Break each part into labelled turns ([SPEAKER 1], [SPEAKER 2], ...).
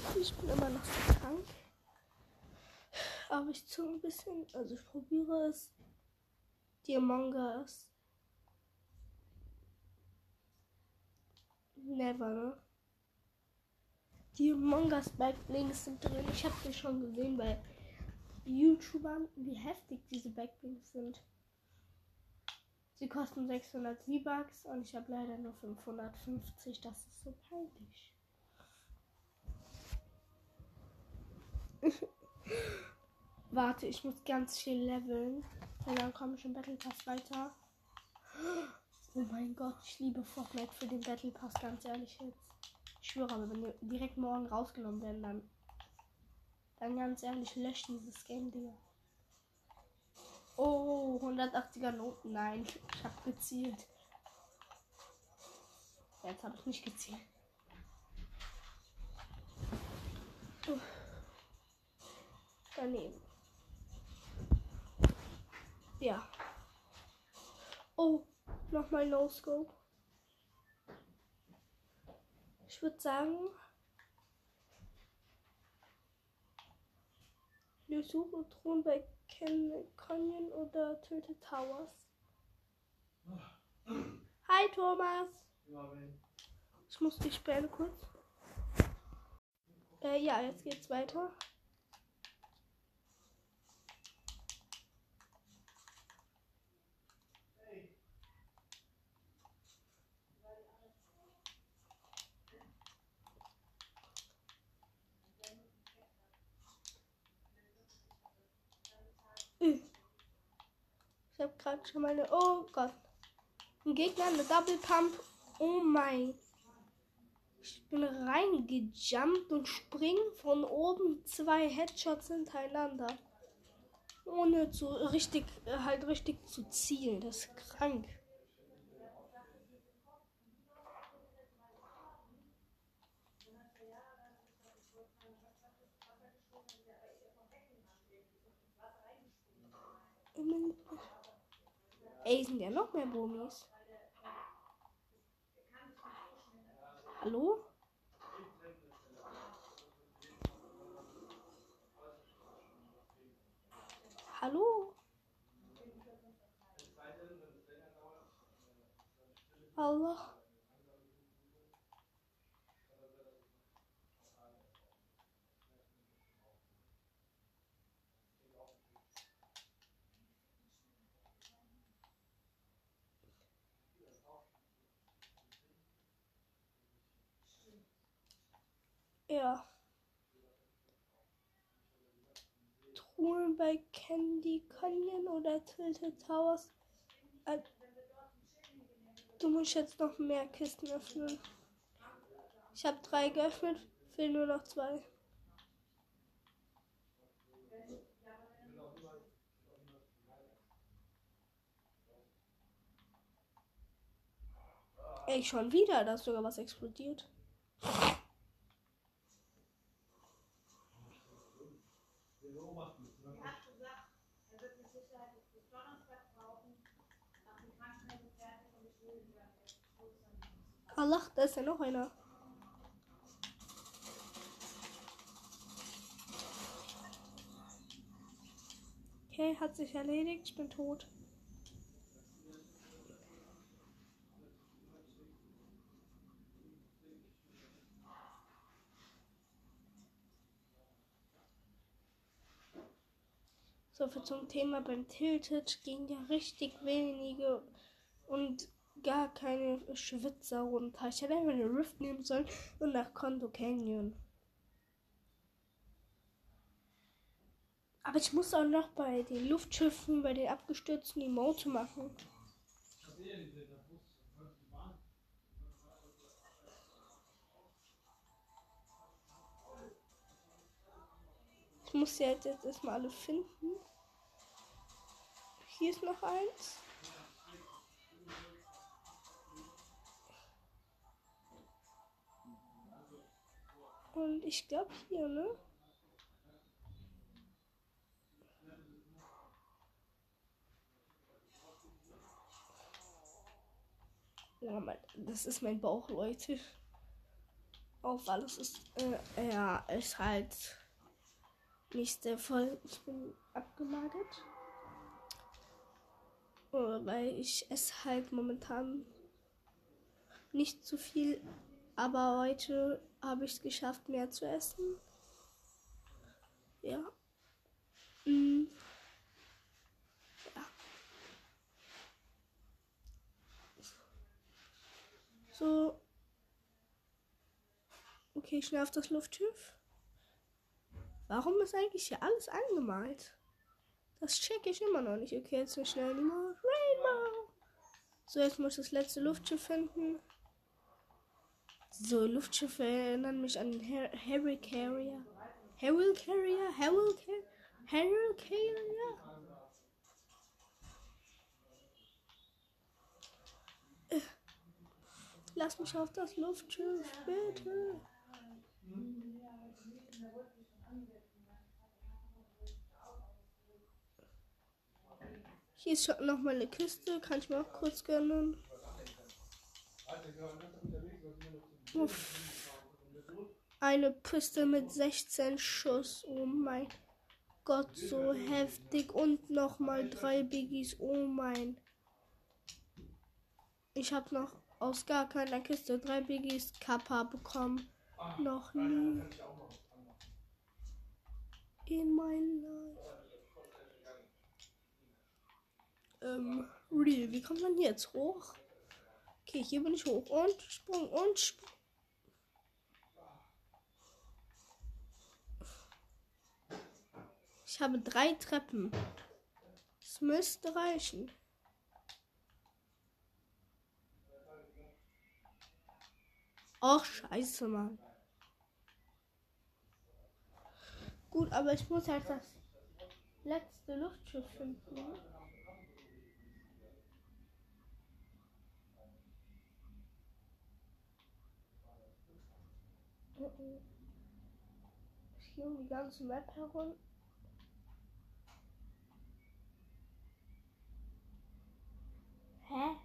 [SPEAKER 1] Leute, ich bin immer noch so krank. Aber ich zu ein bisschen, also ich probiere es. Die Among Us. Never, ne? Die Among Us Backblinks sind drin. Ich habe die schon gesehen bei YouTubern, wie heftig diese Backblinks sind. Sie kosten 600 V-Bucks und ich habe leider nur 550. Das ist so peinlich. Warte, ich muss ganz viel leveln. Und dann komme ich im Battle Pass weiter. Oh mein Gott, ich liebe Fortnite für den Battle Pass, ganz ehrlich jetzt. Ich schwöre, aber wenn die direkt morgen rausgenommen werden, dann. Dann ganz ehrlich, löscht dieses Game, Digga. Oh, 180er Noten. Nein, ich habe gezielt. Jetzt habe ich nicht gezielt. Daneben. Ja. Oh, nochmal No Scope. Ich würde sagen, wir suchen Thron bei Canyon oder Tilted Towers. Hi Thomas. Ich muss dich sperren kurz. Äh, ja, jetzt geht's weiter. Ich habe gerade schon meine. Oh Gott. Ein Gegner, eine Double Pump. Oh mein. Ich bin reingejumpt und spring von oben zwei Headshots hintereinander. Ohne zu richtig, halt richtig zu zielen. Das ist krank. Ey, sind ja noch mehr Bomis. Hallo? Hallo? Allah. Ja. Truhen bei Candy Canyon oder Tilted Towers. Äh, du musst jetzt noch mehr Kisten öffnen. Ich habe drei geöffnet, fehlen nur noch zwei. Ey, schon wieder, da ist sogar was explodiert. Allah, da ist ja noch einer. Okay, hat sich erledigt. Ich bin tot. So viel zum Thema beim Tilted ging ja richtig wenige und gar keine Schwitzer runter. Ich hätte einfach eine Rift nehmen sollen und nach Konto Canyon. Aber ich muss auch noch bei den Luftschiffen, bei den abgestürzten Emote machen. Ich muss sie halt jetzt erstmal alle finden. Hier ist noch eins. Und ich glaube hier, ne? Ja, mein, das ist mein Bauch, Leute. auf, weil es ist, äh, ja, ist halt nicht sehr voll. Ich bin abgemagert. Äh, weil ich esse halt momentan nicht zu viel, aber heute habe ich es geschafft, mehr zu essen. Ja. Mm. Ja. So. Okay, schnell auf das Luftschiff. Warum ist eigentlich hier alles angemalt? Das check ich immer noch nicht. Okay, jetzt schnell die Rainbow. So, jetzt muss ich das letzte Luftschiff finden. So, Luftschiffe erinnern mich an Harry Carrier. Harry Carrier? Harry Carrier? Harry Carrier? Äh, lass mich auf das Luftschiff, bitte. Hier ist noch mal eine Kiste, kann ich mir auch kurz gönnen. Eine Piste mit 16 Schuss. Oh mein Gott, so heftig. Und nochmal drei Biggies. Oh mein. Ich habe noch aus gar keiner Kiste drei Biggies Kappa bekommen. Noch nie. In mein Life. Ähm, Real, wie kommt man jetzt hoch? Okay, hier bin ich hoch. Und Sprung und Sprung. Ich habe drei Treppen. Es müsste reichen. Ach, scheiße, Mann. Gut, aber ich muss halt das letzte Luftschiff finden. Ne? Ich gehe um die ganze Map herum. Hä?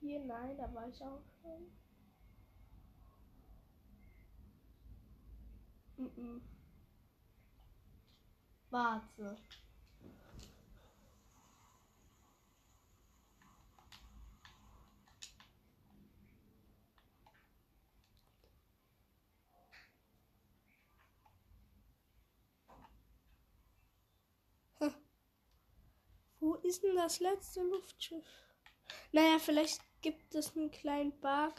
[SPEAKER 1] Hier, nein, da war ich auch schon. Mm -mm. Warte. Wo ist denn das letzte Luftschiff? Naja, vielleicht gibt es einen kleinen Bug,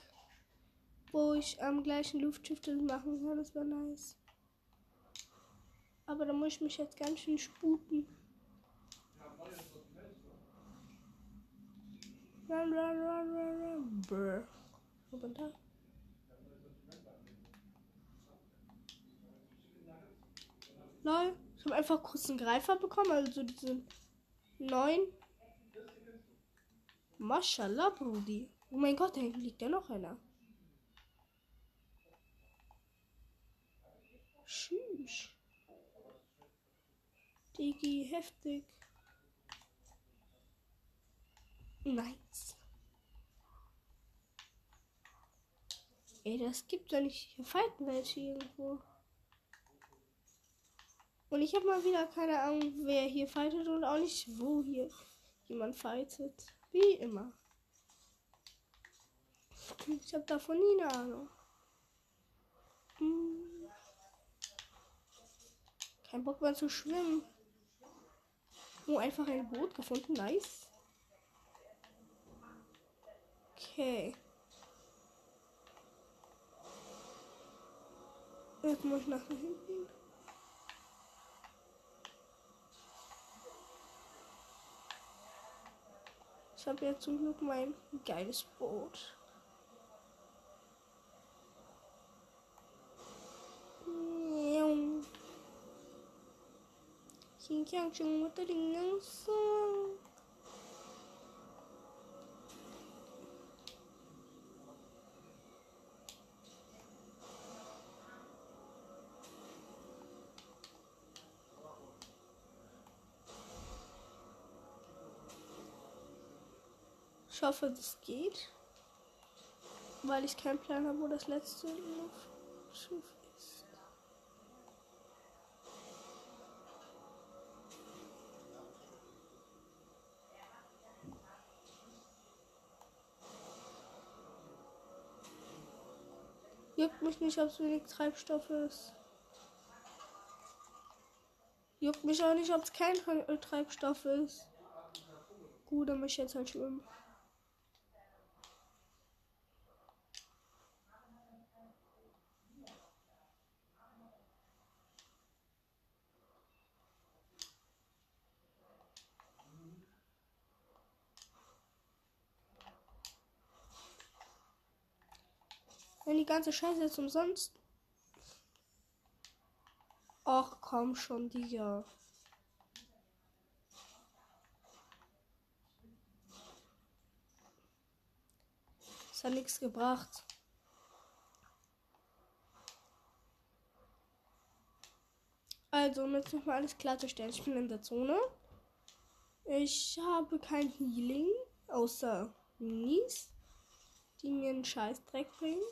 [SPEAKER 1] wo ich am gleichen Luftschiff das machen kann. Das wäre nice. Aber da muss ich mich jetzt ganz schön sputen. Run, run, run, run, run. Brr. Runter. Lol. Ich habe einfach kurz einen Greifer bekommen, also diesen 9. Maschallah, Brudi. Oh mein Gott, da liegt ja noch einer. Tschüss. Digi, heftig. Nice. Ey, das gibt doch nicht. Hier fighten welche irgendwo. Und ich habe mal wieder keine Ahnung, wer hier fightet und auch nicht, wo hier jemand fightet. Wie immer. Ich habe davon nie eine Ahnung. Hm. Kein Bock mehr zu schwimmen. Oh, einfach ein Boot gefunden. Nice. Okay. Jetzt muss ich nach hinten. Ich habe ja zum Glück mein geiles Boot. Xin chào chúng Ich hoffe, das geht. Weil ich keinen Plan habe, wo das letzte Luftschiff ist. Juckt mich nicht, ob es wenig Treibstoff ist. Juckt mich auch nicht, ob es kein Treibstoff ist. Gut, dann muss ich jetzt halt schwimmen. Ganze Scheiße jetzt umsonst. Ach komm schon, Digga. Das hat nichts gebracht. Also, um jetzt nochmal alles klarzustellen, ich bin in der Zone. Ich habe kein Healing, außer Minis, die mir einen Scheißdreck bringen.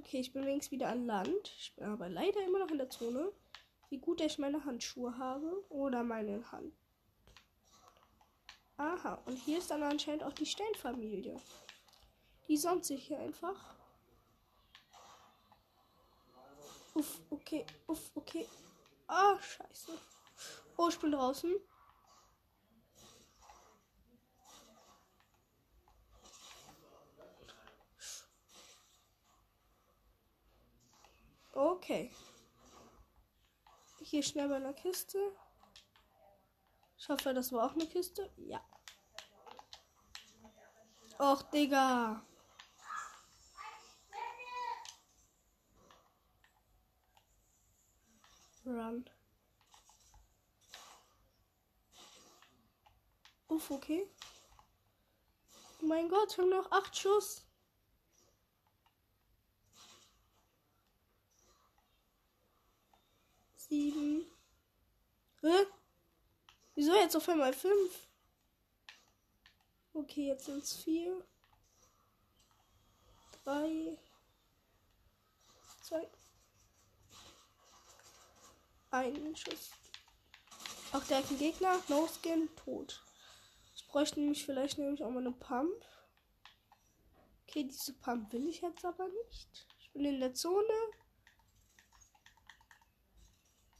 [SPEAKER 1] Okay, ich bin wenigstens wieder an Land. Ich bin aber leider immer noch in der Zone. Wie gut ich meine Handschuhe habe. Oder meine Hand. Aha, und hier ist dann anscheinend auch die Steinfamilie. Die sonnt sich hier einfach. Uff, okay, uff, okay. Ah, scheiße. Oh, ich bin draußen. Okay. Hier schnell bei einer Kiste. Ich hoffe, das war auch eine Kiste. Ja. Och, Digga. Run. Uff, okay. Mein Gott, haben noch acht Schuss. Sieben. Hä? Wieso jetzt auf einmal fünf? Okay, jetzt sind es vier. Drei. Zwei. Ein Schuss. Auch der Gegner. No Skin. Tot. Ich bräuchte nämlich vielleicht nämlich auch mal eine Pump. Okay, diese Pump will ich jetzt aber nicht. Ich bin in der Zone.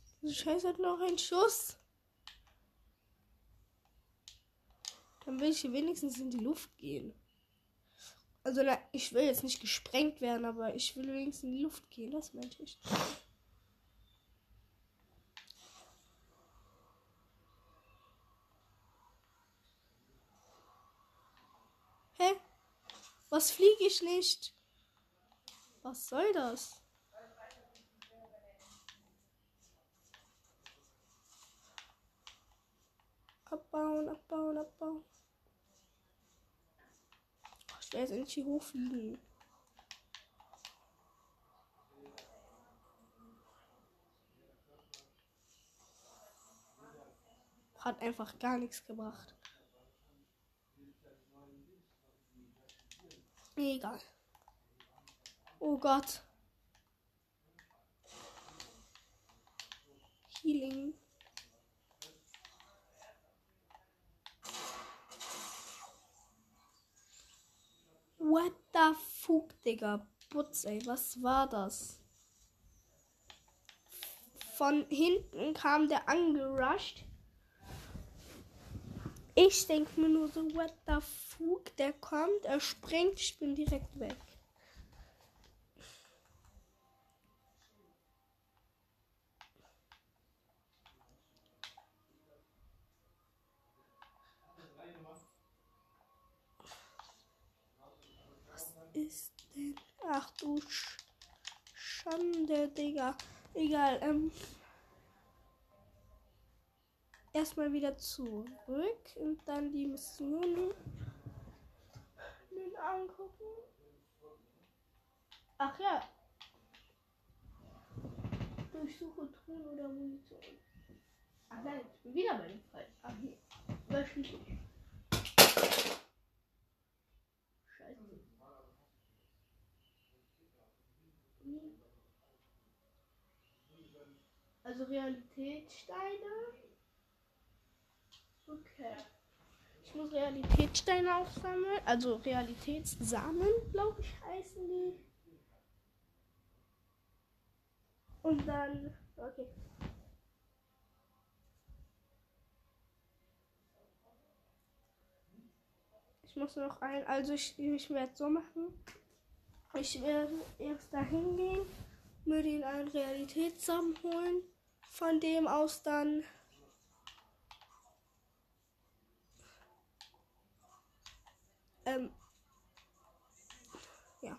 [SPEAKER 1] Diese Scheiße hat noch einen Schuss. Dann will ich hier wenigstens in die Luft gehen. Also, ich will jetzt nicht gesprengt werden, aber ich will wenigstens in die Luft gehen. Das meinte ich. Hä? Was fliege ich nicht? Was soll das? Abbauen, abbauen, abbauen. Ich werde jetzt endlich hier hochfliegen. Hat einfach gar nichts gebracht. Egal. Oh Gott. Healing. What the fuck, Digga? Putz, ey, was war das? Von hinten kam der angerusht. Ich denke mir nur so, what the fuck? Der kommt, er springt, ich bin direkt weg. Ist denn? Ach du Sch Schande, Digga. Egal, ähm. Erstmal wieder zurück und dann die Missionen angucken. Ach ja. Durchsuche Truhen oder Munition. Ach nein, ich bin wieder bei dem Fall. Ach hier. Wöchentlich. Scheiße. Also Realitätssteine. Okay. Ich muss Realitätssteine aufsammeln. Also Realitätssamen, glaube ich, heißen die. Und dann. Okay. Ich muss noch ein. Also ich, ich werde so machen. Ich werde erst dahin gehen, mir den einen Realitätssamen holen. Von dem aus dann ähm, ja.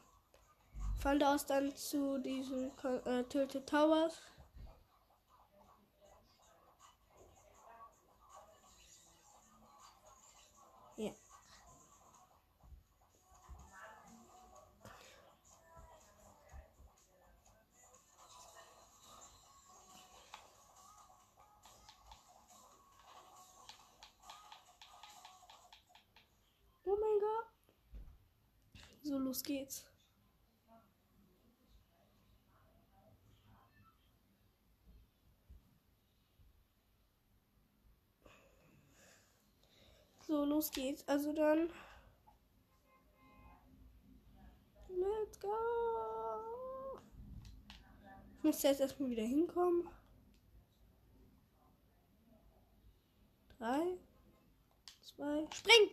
[SPEAKER 1] Von da aus dann zu diesen äh, Tilted Towers. So, los geht's. So, los geht's. Also dann. Let's go. Ich muss jetzt erstmal wieder hinkommen. Drei, zwei, spring!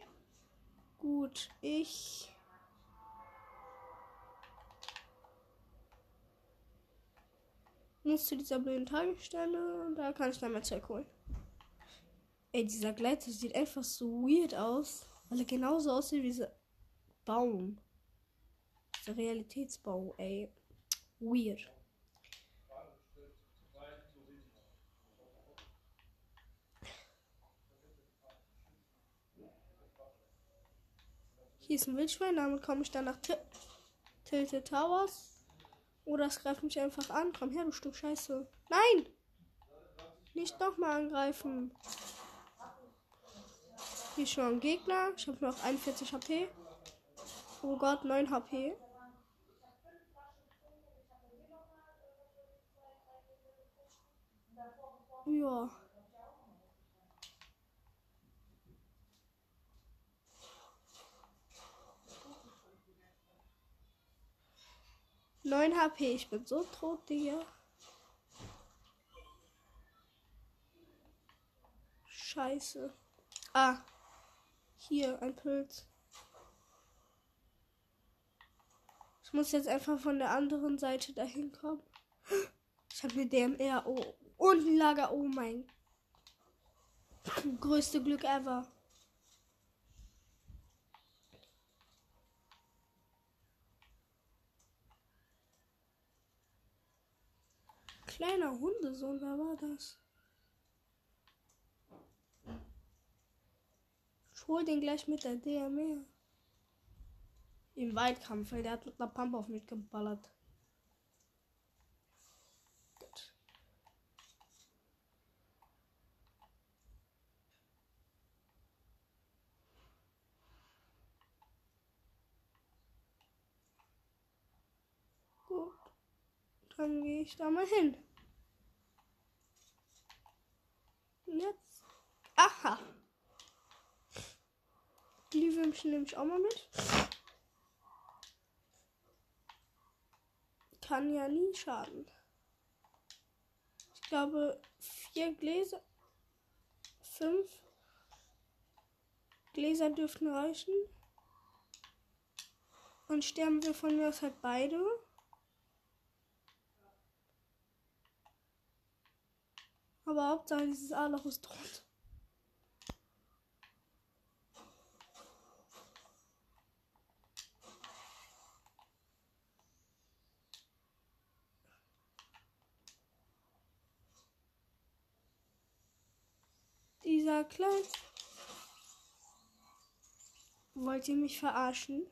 [SPEAKER 1] Gut, ich. Muss zu dieser blöden Tagesstelle und da kann ich dann mal Zeug holen. Ey, dieser Gleiter sieht einfach so weird aus, weil er genauso aussieht wie dieser Baum. Dieser Realitätsbau, ey. Weird. Hier ist ein Wildschwein, damit komme ich dann nach Til Tilted Towers. Oder es greift mich einfach an. Komm her, du Stück Scheiße. Nein! Nicht nochmal angreifen. Hier ist schon ein Gegner. Ich habe noch 41 HP. Oh Gott, 9 HP. Ja. 9 HP. Ich bin so tot, Digga. Scheiße. Ah. Hier, ein Pilz. Ich muss jetzt einfach von der anderen Seite dahin kommen. Ich habe eine DMR. Oh. Und ein Lager. Oh mein. Größte Glück ever. Kleiner Hundesohn, wer war das? Ich hol den gleich mit der DMR. Im Weitkampf, weil der hat mit einer Pump auf mich geballert. Gut. Dann gehe ich da mal hin. Jetzt. Aha. Glühwürmchen nehme ich auch mal mit. Kann ja nie schaden. Ich glaube, vier Gläser. Fünf Gläser dürften reichen. Und sterben wir von mir aus halt beide. Aber Hauptsache dieses A-Loch ist tot. Dieser Kleid. Wollt ihr mich verarschen?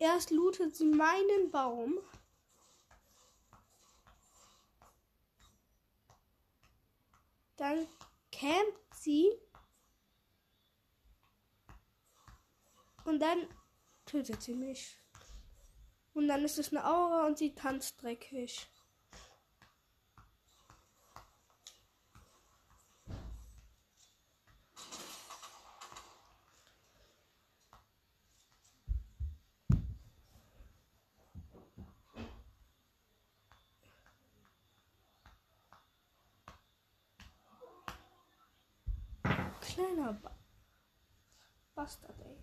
[SPEAKER 1] Erst lootet sie meinen Baum. Dann campt sie. Und dann tötet sie mich. Und dann ist es eine Aura und sie tanzt dreckig. Kleiner ba Bastard, ey.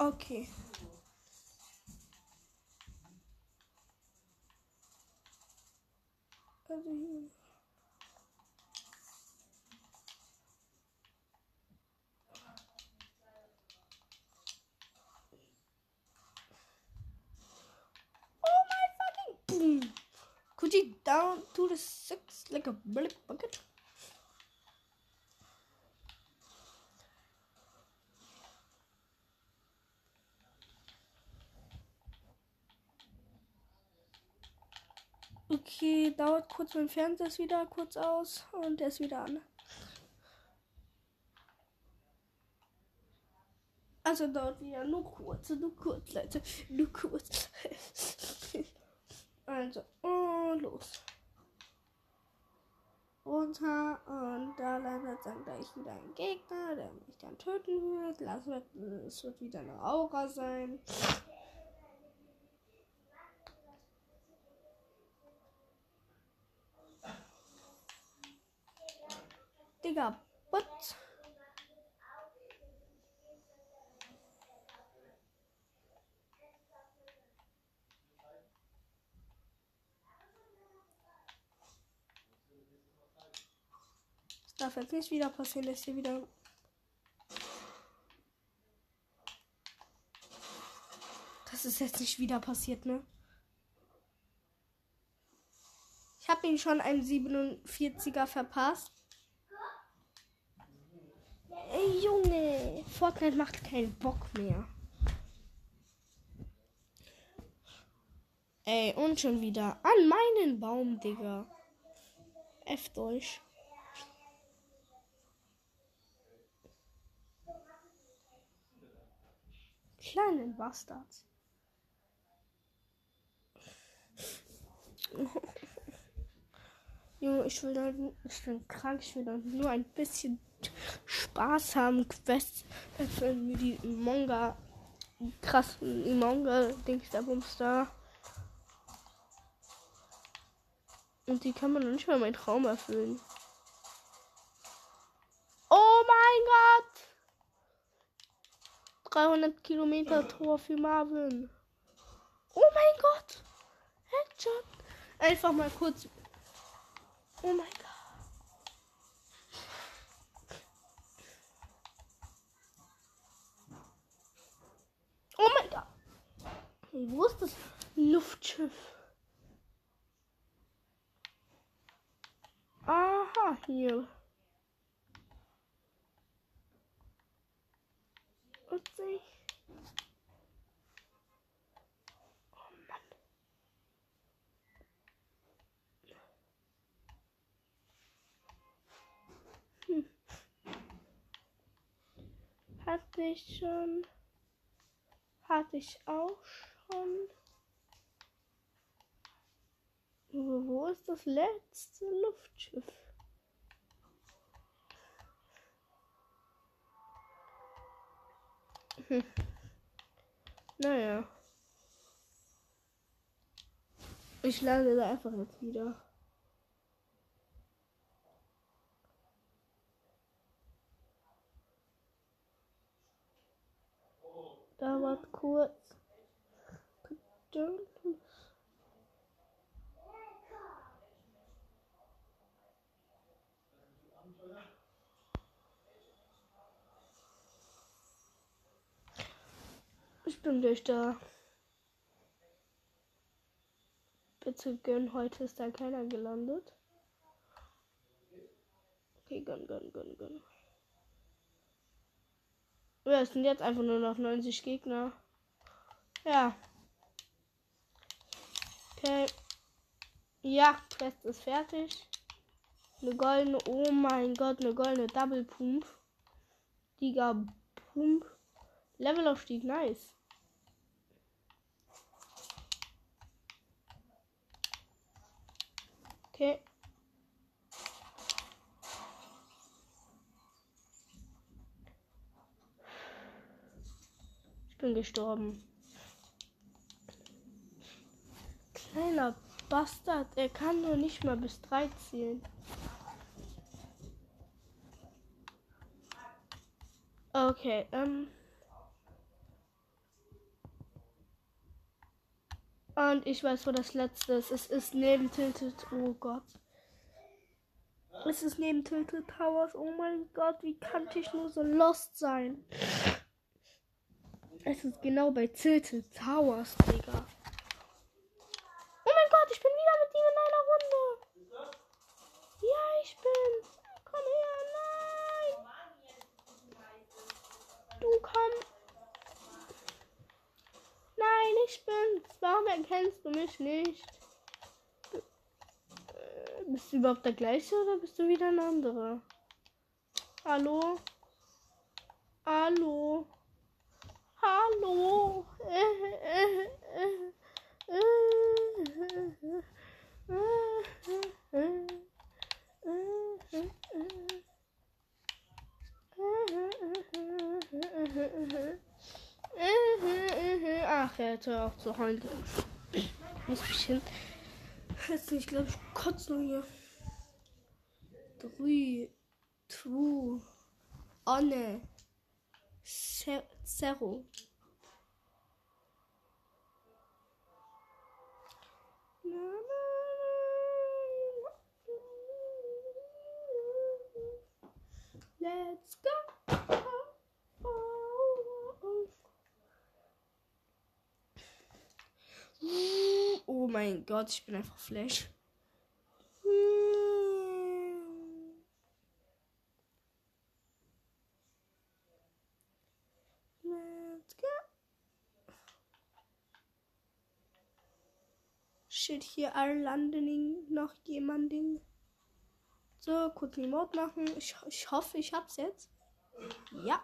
[SPEAKER 1] Okay. Also hier. Oh my fucking boom. Could you down to the six like a bullet bucket? Okay, dauert kurz, mein Fernseher ist wieder kurz aus und der ist wieder an. Also dauert wieder nur kurz, nur kurz, Leute, nur kurz. also, und los. Runter und da landet dann gleich wieder ein Gegner, der mich dann töten wird. Lass wird, es wird wieder eine Aura sein. Digga, what? Darf jetzt nicht wieder passieren, dass hier wieder. Das ist jetzt nicht wieder passiert, ne? Ich habe ihn schon einen 47er verpasst. Ey, Junge, Fortnite macht keinen Bock mehr. Ey, und schon wieder an meinen Baum, Digga. F euch. Kleinen Bastards. Junge, ich will da, ich bin krank, ich will da nur ein bisschen Spaß haben. Quest, wenn wir die Manga, krassen Manga-Dings da Bums da. Und die kann man noch nicht mal meinen Traum erfüllen. Oh mein Gott! 300 Kilometer Tor für Marvin. Oh mein Gott! Headshot! Einfach mal kurz. Oh mein Gott. Oh mein Gott. Wo ist das Luftschiff? Aha, hier. Witzig. Oh Mann. Hm. Hatte ich schon. Hatte ich auch schon. Wo ist das letzte Luftschiff? Hm. Naja. Ich lande da einfach jetzt wieder. Dauert kurz. Geduld. Ich bin durch da. Bitte gönn, heute ist da keiner gelandet. Okay, gönn, gönn, gönn, gönn. Ja, es sind jetzt einfach nur noch 90 Gegner. Ja. Okay. Ja, Quest ist fertig. Eine goldene, oh mein Gott, eine goldene Double Pump. Digga Pump. Levelaufstieg, nice. Okay. Ich bin gestorben. Kleiner Bastard, er kann nur nicht mal bis drei zählen. Okay, ähm. Und ich weiß, wo das letzte ist. Es ist neben Tilted. Oh Gott. Es ist neben Tilted Towers. Oh mein Gott, wie kann ich nur so lost sein? Es ist genau bei Tilted Towers, Digga. Oh mein Gott, ich bin wieder mit ihm in einer Runde. Ja, ich bin. Komm her, nein. Du komm. Nein, ich bin's. Warum erkennst du mich nicht? Äh, bist du überhaupt der gleiche oder bist du wieder ein anderer? Hallo? Hallo? Hallo? Ach, er hört auch zu heulen. Ich muss mich hin. Jetzt ich glaube, ich kotze nur hier. Drei, zwei, Anne, Zero. Let's go. Oh mein Gott, ich bin einfach Flash. Shit, hier Landing noch jemanden. So, kurz Remote machen. Ich, ich hoffe, ich hab's jetzt. Ja.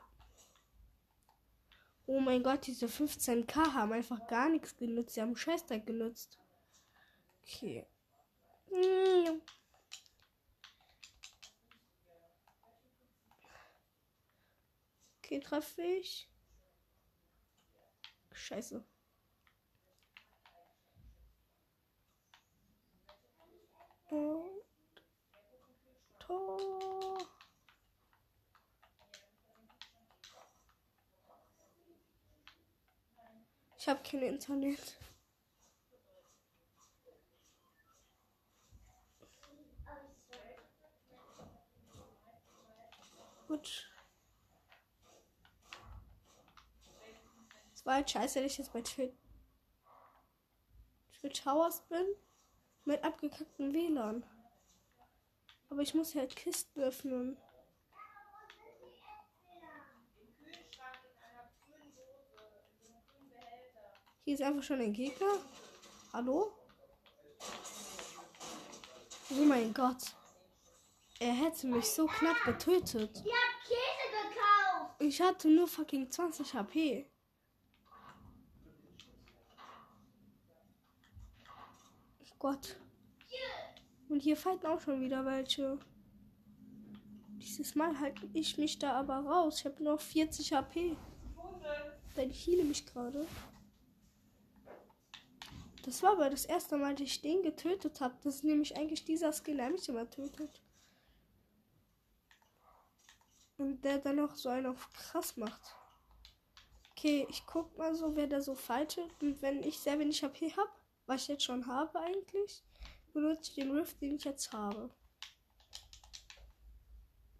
[SPEAKER 1] Oh mein Gott, diese 15k haben einfach gar nichts genutzt. Sie haben Scheißdreck genutzt. Okay. Okay, treffe ich. Scheiße. Und Tor. Ich habe kein Internet. Gut. Es war halt scheiße, dass ich jetzt bei Twitch Towers bin. Mit abgekacktem WLAN. Aber ich muss halt Kisten öffnen. Hier ist einfach schon ein Gegner. Hallo? Oh mein Gott. Er hätte mich so knapp getötet.
[SPEAKER 2] Ich hab Käse gekauft.
[SPEAKER 1] Ich hatte nur fucking 20 HP. Gott. Und hier fighten auch schon wieder welche. Dieses Mal halte ich mich da aber raus. Ich habe nur 40 HP. Ich heile mich gerade. Das war aber das erste Mal, dass ich den getötet habe. Das ist nämlich eigentlich dieser Skin, der mich immer tötet. Und der dann noch so einen auf krass macht. Okay, ich guck mal so, wer da so fightet. Und wenn ich sehr wenig HP habe, was ich jetzt schon habe eigentlich, benutze ich den Rift, den ich jetzt habe.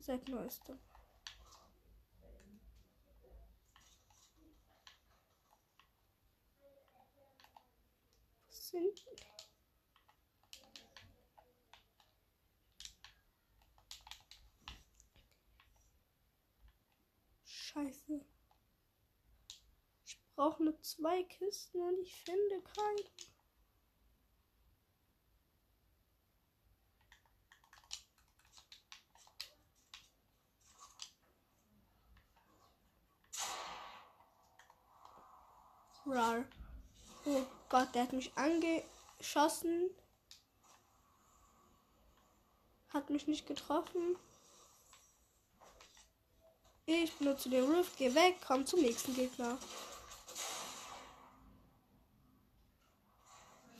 [SPEAKER 1] Seit neuestem. sehen. Scheiße. Ich brauche nur zwei Kisten und ich finde keinen. Rar. Oh Gott, der hat mich angeschossen. Hat mich nicht getroffen. Ich benutze den Rift, geh weg, komm zum nächsten Gegner.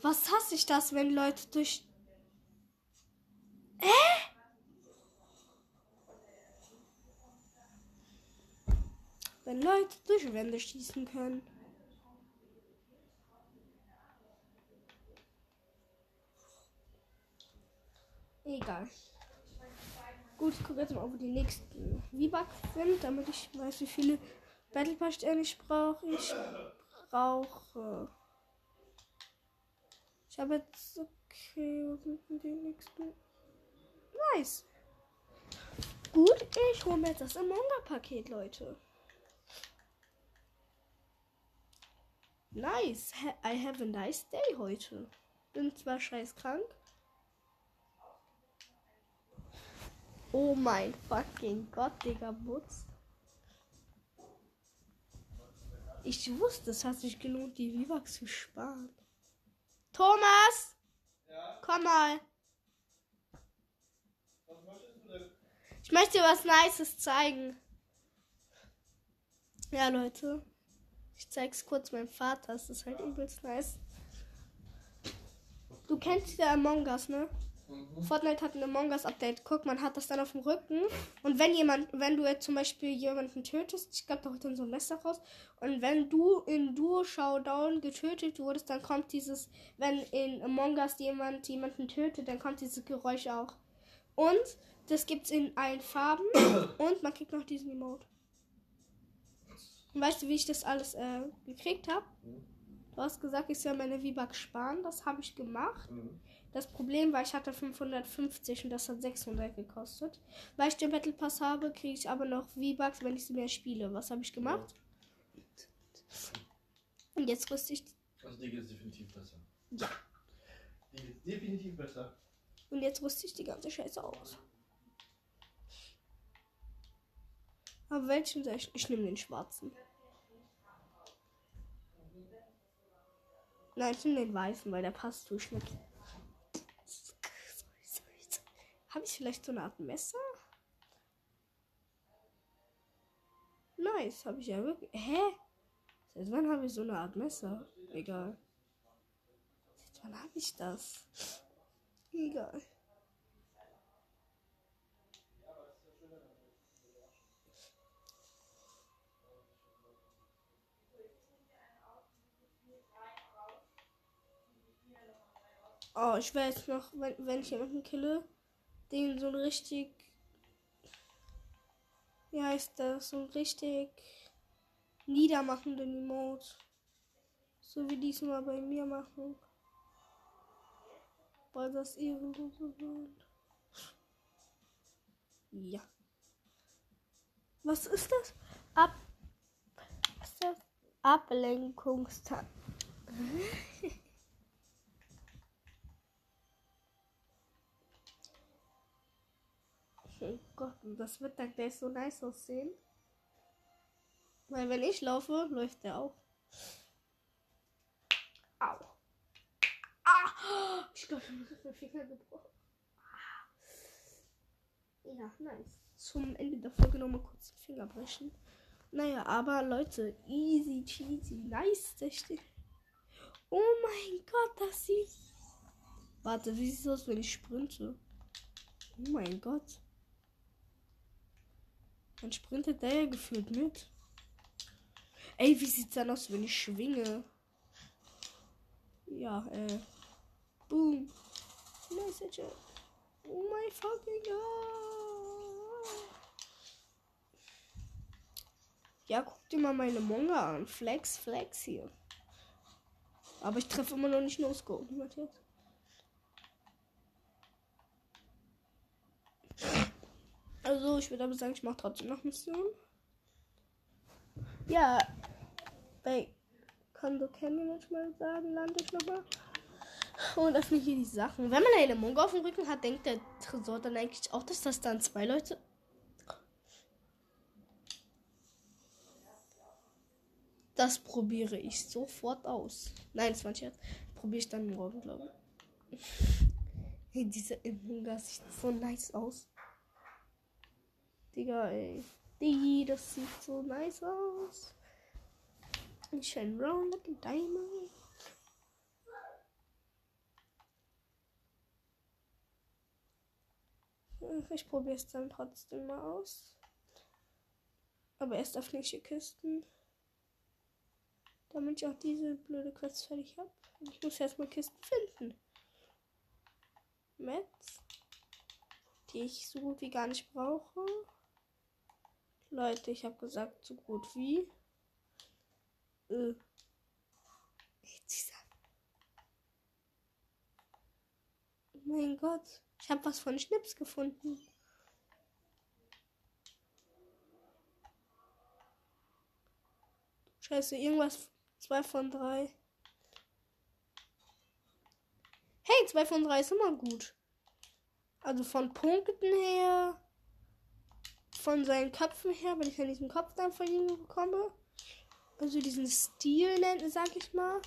[SPEAKER 1] Was hasse ich das, wenn Leute durch. Hä? Wenn Leute durch Wände schießen können. Egal. Gut, ich gucke jetzt mal, wo die nächsten V-Bucks sind, damit ich weiß, wie viele Battle Pass Sterne ich brauche. Ich brauche. Ich habe jetzt. Okay, wo sind denn die nächsten? Nice. Gut, ich hole mir jetzt das Among-Paket, Leute. Nice. I have a nice day heute. Bin zwar scheiß krank. Oh mein fucking Gott, Digga, Butz. Ich wusste, es hat sich gelohnt, die Vivax zu sparen. Thomas!
[SPEAKER 3] Ja,
[SPEAKER 1] Komm mal.
[SPEAKER 3] was möchtest du denn?
[SPEAKER 1] Ich möchte dir was Nices zeigen. Ja, Leute. Ich zeig's kurz meinem Vater. Das ist halt übelst nice. Du kennst ja Among Us, ne? Fortnite hat ein Among Us Update. Guck, man hat das dann auf dem Rücken. Und wenn jemand, wenn du jetzt zum Beispiel jemanden tötest, ich glaube, da holt dann so ein Messer raus. Und wenn du in Duo Showdown getötet wurdest, dann kommt dieses, wenn in Among Us jemand jemanden tötet, dann kommt dieses Geräusch auch. Und das gibt's in allen Farben. Und man kriegt noch diesen Emote. Und weißt du, wie ich das alles äh, gekriegt habe? Du hast gesagt, ich soll meine V-Bucks sparen. Das habe ich gemacht. Das Problem war, ich hatte 550 und das hat 600 gekostet. Weil ich den Battle Pass habe, kriege ich aber noch V-Bucks, wenn ich sie mehr spiele. Was habe ich gemacht? Und jetzt rüste ich
[SPEAKER 3] Also die geht definitiv besser.
[SPEAKER 1] Ja.
[SPEAKER 3] Die geht definitiv besser.
[SPEAKER 1] und jetzt rüste ich die ganze Scheiße aus. Aber welchen soll ich? Ich nehme den schwarzen. Nein, ich nehme den weißen, weil der passt zu Schnitt. Habe ich vielleicht so eine Art Messer? Nice, habe ich ja wirklich. Hä? Seit wann habe ich so eine Art Messer? Egal. Seit wann habe ich das? Egal. Oh, ich will jetzt noch, wenn, wenn ich jemanden kille, den so richtig. Wie heißt das? So richtig niedermachenden Emote. So wie diesmal bei mir machen. Weil das ehrenlose sind. Ja. Was ist das? Ab. Was ist das? Ablenkungstag. Oh Gott, und das wird dann gleich so nice aussehen. Weil wenn ich laufe, läuft der auch. Au. Ah! Ich glaube, ich habe meinen Finger gebrochen. Ah. Ja, nice. Zum Ende der Folge nochmal kurz den Finger brechen. Naja, aber Leute, easy cheesy, nice. steht- Oh mein Gott, das sieht. Warte, wie sieht es aus, wenn ich sprinte? Oh mein Gott. Dann sprintet der ja gefühlt mit. Ey, wie sieht's dann aus, wenn ich schwinge? Ja, äh. Boom. Headshot. Oh mein fucking God. Ja, guck dir mal meine Monga an. Flex, Flex hier. Aber ich treffe immer noch nicht No-Scope. Niemand jetzt. Also, ich würde aber sagen, ich mache trotzdem noch Mission. Ja, bei Kondo Candy manchmal sagen, lande ich nochmal. Und öffne hier die Sachen. Wenn man eine Mongo auf dem Rücken hat, denkt der Tresor dann eigentlich auch, dass das dann zwei Leute. Das probiere ich sofort aus. Nein, das war ein Scherz. Probiere ich dann morgen, glaube ich. Hey, diese Inhungas sieht so nice aus. Digga, ey. Digi, das sieht so nice aus. Ein schön round like a diamond. Ich probiere es dann trotzdem mal aus. Aber erst auf nächste Kisten. Damit ich auch diese blöde Quest fertig habe. Ich muss erstmal Kisten finden. Metz. Die ich so gut wie gar nicht brauche. Leute, ich habe gesagt, so gut wie. Äh. Mein Gott. Ich habe was von Schnips gefunden. Scheiße, irgendwas. Zwei von drei. Hey, zwei von drei ist immer gut. Also von Punkten her. Von seinen Köpfen her, wenn ich ja diesen Kopf dann von ihm bekomme. Also diesen Stil, sag ich mal.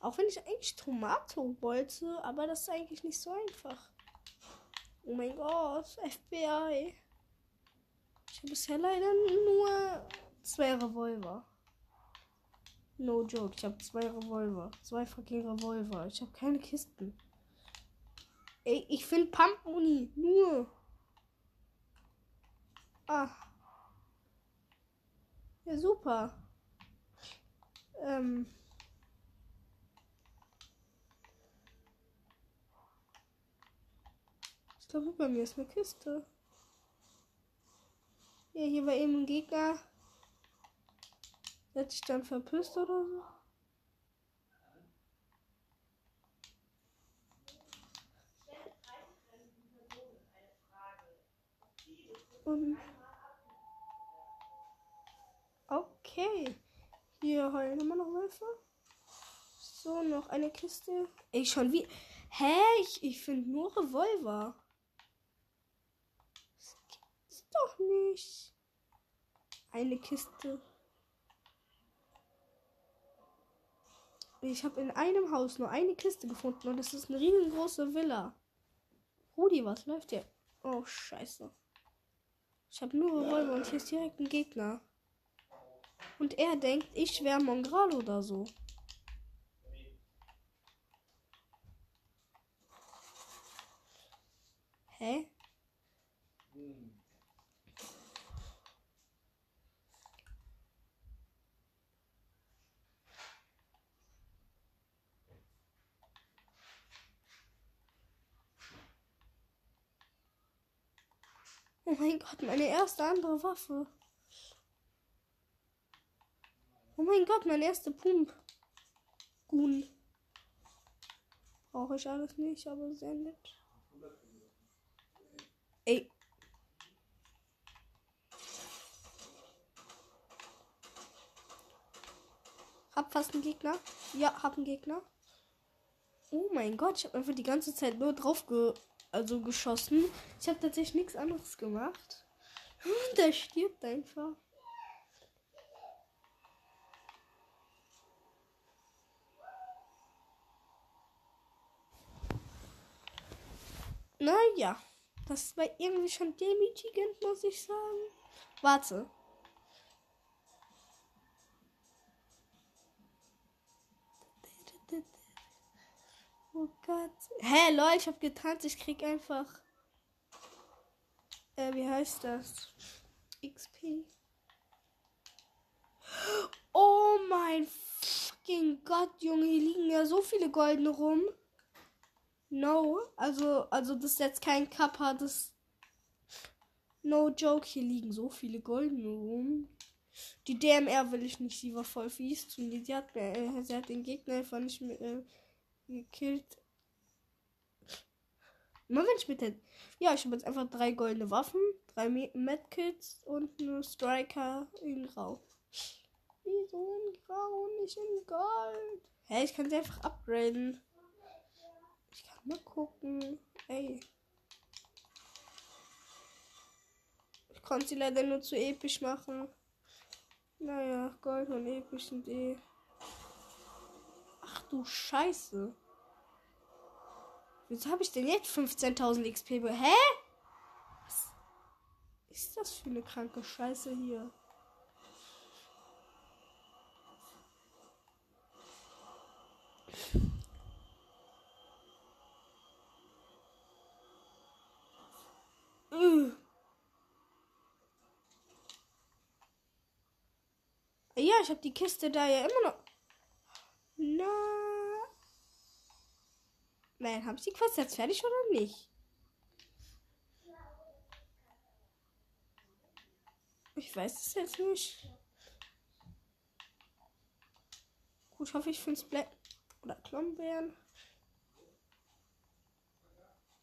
[SPEAKER 1] Auch wenn ich eigentlich Tomato wollte, aber das ist eigentlich nicht so einfach. Oh mein Gott, FBI. Ich habe bisher leider nur zwei Revolver. No joke, ich habe zwei Revolver. Zwei fucking Revolver. Ich habe keine Kisten. Ey, ich finde Pump-Uni. Nur. Ah. Ja, super. Ähm. Ich glaube, bei mir ist eine Kiste. Ja, hier war eben ein Gegner. Der hat sich dann verpisst oder so. Und okay. Hier heulen immer noch Wölfe. So, noch eine Kiste. Ey, schon wie. Hä? Ich, ich finde nur Revolver. Das gibt's doch nicht. Eine Kiste. Ich habe in einem Haus nur eine Kiste gefunden und das ist eine riesengroße Villa. Rudi, was läuft hier? Oh, scheiße. Ich habe nur Revolver und hier ist direkt ein Gegner. Und er denkt, ich wäre Mongral oder so. Hä? Oh mein Gott, meine erste andere Waffe. Oh mein Gott, mein erster Pump. Gun. Brauche ich alles nicht, aber sehr nett. Ey. Hab fast einen Gegner. Ja, hab einen Gegner. Oh mein Gott, ich habe einfach die ganze Zeit nur drauf ge also geschossen. Ich habe tatsächlich nichts anderes gemacht. Der stirbt einfach. Naja, das war irgendwie schon demütigend, muss ich sagen. Warte. Oh Gott. Hä, Leute, ich hab getanzt. Ich krieg einfach. Äh, wie heißt das? XP. Oh mein fucking Gott, Junge. Hier liegen ja so viele goldene rum. No. Also, also das ist jetzt kein Kappa. Das. No joke. Hier liegen so viele goldene rum. Die DMR will ich nicht. Sie war voll fies zu mir. Sie hat, äh, sie hat den Gegner einfach nicht mehr. Äh, gekillt. Immer wenn ich mit den. Ja, ich habe jetzt einfach drei goldene Waffen, drei Medkits und eine Striker in Grau. Wieso in Grau und nicht in Gold? Hä, ich kann sie einfach upgraden. Mal gucken. Ey. Ich konnte sie leider nur zu episch machen. Naja, Gold und episch sind eh. Ach du Scheiße. Wieso habe ich denn jetzt 15.000 XP? Hä? Was ist das für eine kranke Scheiße hier? Ugh. Ja, ich habe die Kiste da ja immer noch. Na. Nein, habe ich die Quest jetzt fertig oder nicht? Ich weiß es jetzt nicht. Gut, hoffe ich finde Black oder Klombeeren.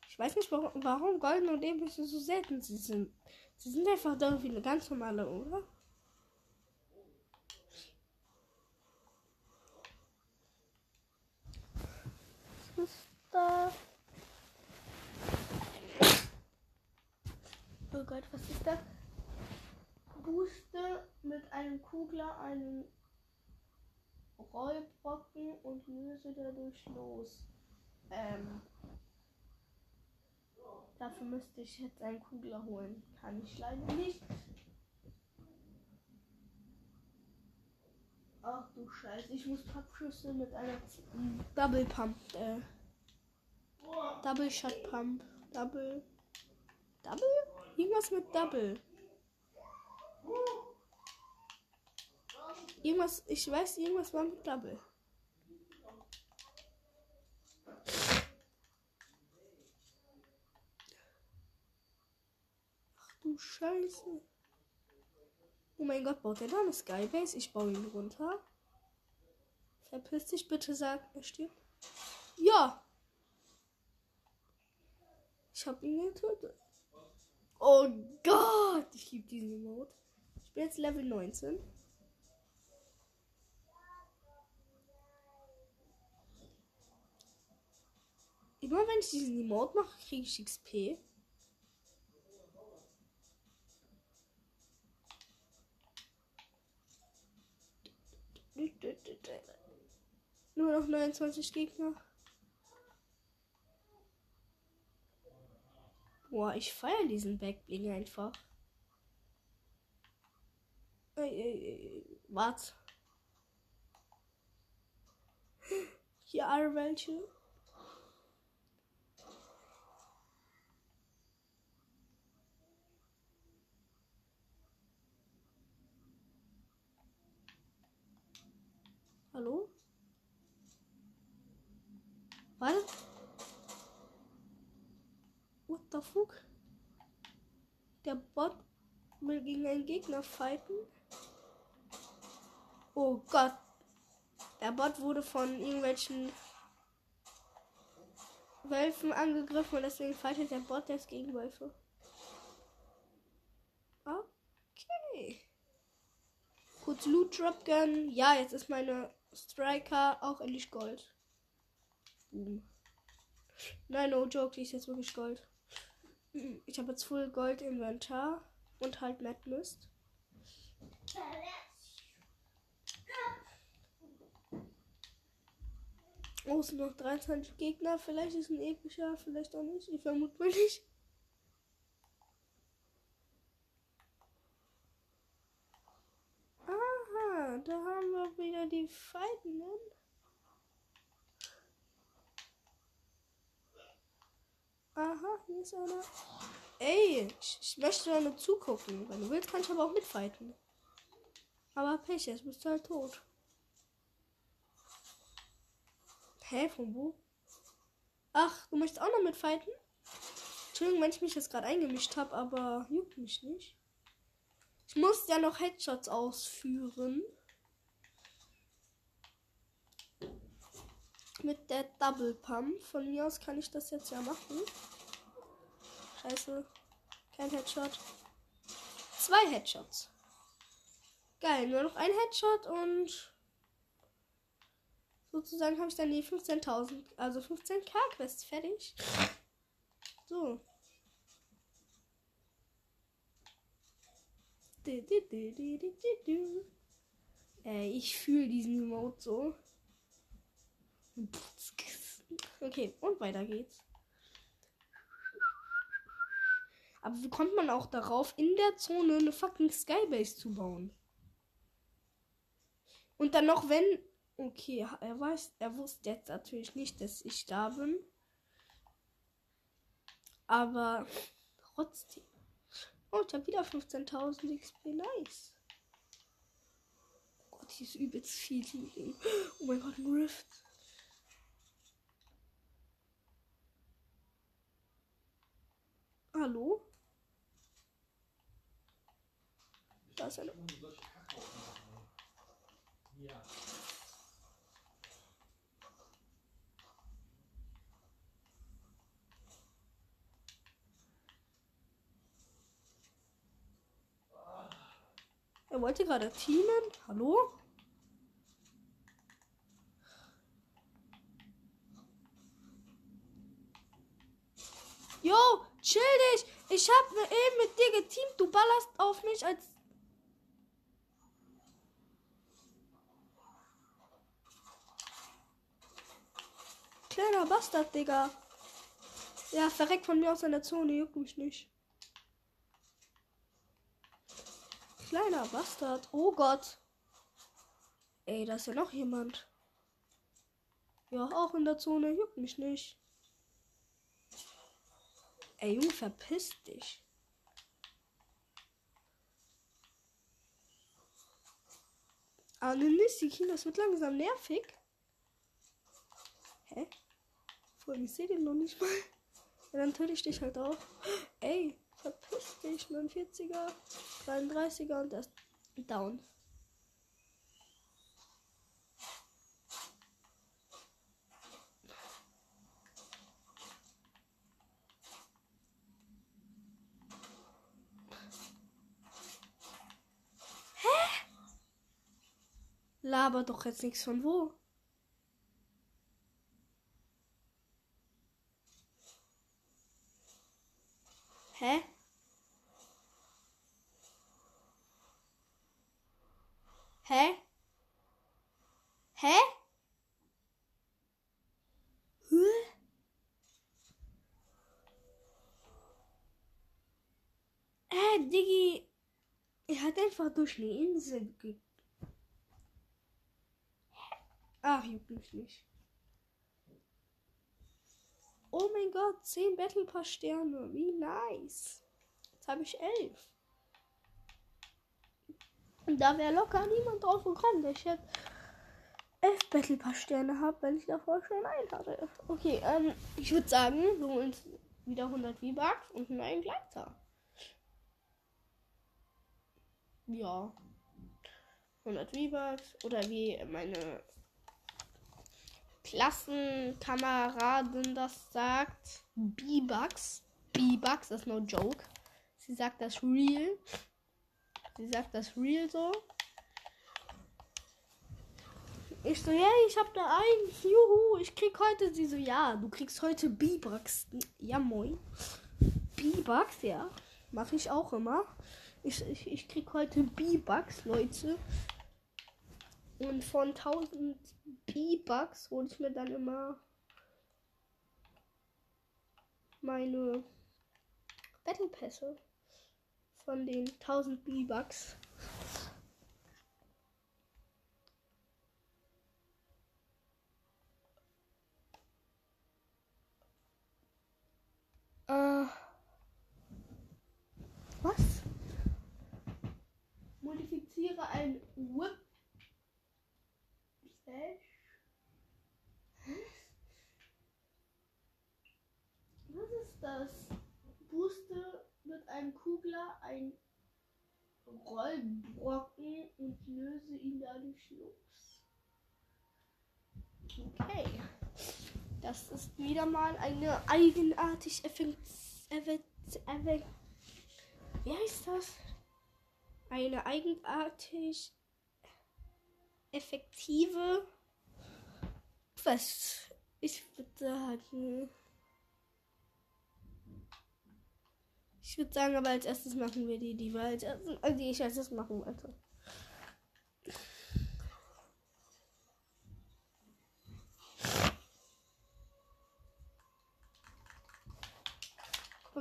[SPEAKER 1] Ich weiß nicht, warum, warum Golden und Epische so selten sind. Sie sind einfach doch wie eine ganz normale, oder? Ist? Oh Gott, was ist das? Booste mit einem Kugler einen Rollbrocken und löse dadurch los. Ähm, dafür müsste ich jetzt einen Kugler holen. Kann ich leider nicht. Ach du Scheiße, ich muss Pappschüsse mit einer Double Pump, äh, Double Shot Pump, Double, Double? Irgendwas mit Double. Irgendwas, ich weiß, irgendwas war mit Double. Ach du Scheiße. Oh mein Gott, baut der da eine Skybase? Ich baue ihn runter. Verpiss dich bitte, sagt er stirbt. Ja. Ich hab ihn getötet. Oh Gott, ich liebe diesen Mode. Ich bin jetzt Level 19. Immer wenn ich diesen Emote mache, kriege ich XP. Nur noch 29 Gegner. Boah, ich feiere diesen Backbling einfach. Ey, ey, ey, was? Hier alle welche. Hallo? Warte. What the fuck? Der Bot will gegen einen Gegner fighten. Oh Gott. Der Bot wurde von irgendwelchen Wölfen angegriffen und deswegen fightet der Bot jetzt gegen Wölfe. Okay. Kurz Loot Drop gönnen. Ja, jetzt ist meine Striker auch endlich Gold. Boom. Nein, no joke, die ist jetzt wirklich Gold. Ich habe jetzt Full Gold Inventar und halt Mad Mist. Oh, es sind noch 23 Gegner. Vielleicht ist ein epischer, vielleicht auch nicht. Ich vermute mal nicht. Aha, da haben wir wieder die Feindenden. Aha, hier ist einer. Ey, ich, ich möchte da nur zugucken. Wenn du willst, kann ich aber auch mitfighten. Aber Pech, jetzt bist du halt tot. Hä, von wo? Ach, du möchtest auch noch mitfighten? Entschuldigung, wenn ich mich jetzt gerade eingemischt habe, aber juckt mich nicht. Ich muss ja noch Headshots ausführen. Mit der Double Pump. Von mir aus kann ich das jetzt ja machen. Scheiße. Kein Headshot. Zwei Headshots. Geil, nur noch ein Headshot und sozusagen habe ich dann die 15.000, also 15k Quest fertig. So. Ey, ich fühle diesen Emote so. Okay, und weiter geht's. Aber wie kommt man auch darauf, in der Zone eine fucking Skybase zu bauen? Und dann noch, wenn. Okay, er weiß, er wusste jetzt natürlich nicht, dass ich da bin. Aber trotzdem. Oh, ich habe wieder 15.000 XP. Nice. Oh Gott, hier ist übelst viel. Oh mein Gott, ein Rift. Hallo? Da ist.
[SPEAKER 3] Ja.
[SPEAKER 1] Er wollte gerade teamen. Hallo? Jo, chill dich. Ich hab ne eben mit dir geteamt. Du ballerst auf mich als. Kleiner Bastard, Digga. Ja, verreckt von mir aus in der Zone, juckt mich nicht. Kleiner Bastard. Oh Gott. Ey, da ist ja noch jemand. Ja, auch in der Zone, juckt mich nicht. Ey, Junge, verpiss dich. Ah, ne Nissiki, das wird langsam nervig. Hä? Vor allem, ich sehe den noch nicht mal. Ja, dann töte ich dich halt auch. Ey, verpiss dich, 49er, 33er und ist down. Laber doch jetzt nichts von wo. Hä? Hä? Hä? Hä? Äh, Diggi. Er hat einfach durch eine Insel ge Ach, juckt mich nicht. Oh mein Gott, 10 Battle Pass Sterne. Wie nice. Jetzt habe ich 11. Und da wäre locker niemand drauf gekommen, dass ich jetzt 11 Battle Pass Sterne habe, wenn ich davor schon einen hatte. Okay, ähm, ich würde sagen, wir holen uns wieder 100 V-Bucks und einen neuen Gleiter. Ja. 100 V-Bucks oder wie meine Klassenkameradin das sagt. B-Bucks. B-Bucks, ist no joke. Sie sagt das real. Sie sagt das real so. Ich so, ja, ich hab da eins. Juhu, ich krieg heute. Sie so, ja, du kriegst heute B-Bucks. Ja, moin. B-Bucks, ja. Mache ich auch immer. Ich, ich, ich krieg heute B-Bucks, Leute. Und von 1000 B-Bucks hole ich mir dann immer meine Battle Pässe von den 1000 B-Bucks. Äh, was? Modifiziere ein Whip Slash. Was ist das? Booste mit einem Kugler ein Rollbrocken und löse ihn dadurch los. Okay. Das ist wieder mal eine eigenartig effekt. Wie heißt das? eine eigenartig effektive was ich würde sagen ich würde sagen aber als erstes machen wir die die wir als erstes, also die ich als erstes machen wollte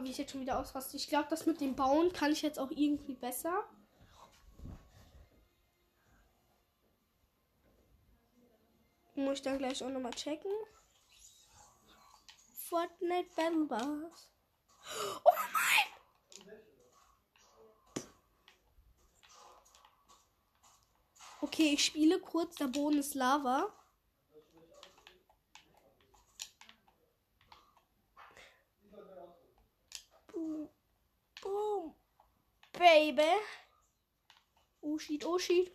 [SPEAKER 1] wie ich jetzt schon wieder ausraste. Ich glaube, das mit dem Bauen kann ich jetzt auch irgendwie besser. Muss ich dann gleich auch nochmal checken. Fortnite Battle Bars. Oh nein! Okay, ich spiele kurz, der Boden ist Lava. Boom. Boom. Baby. Oh shit, oh shit.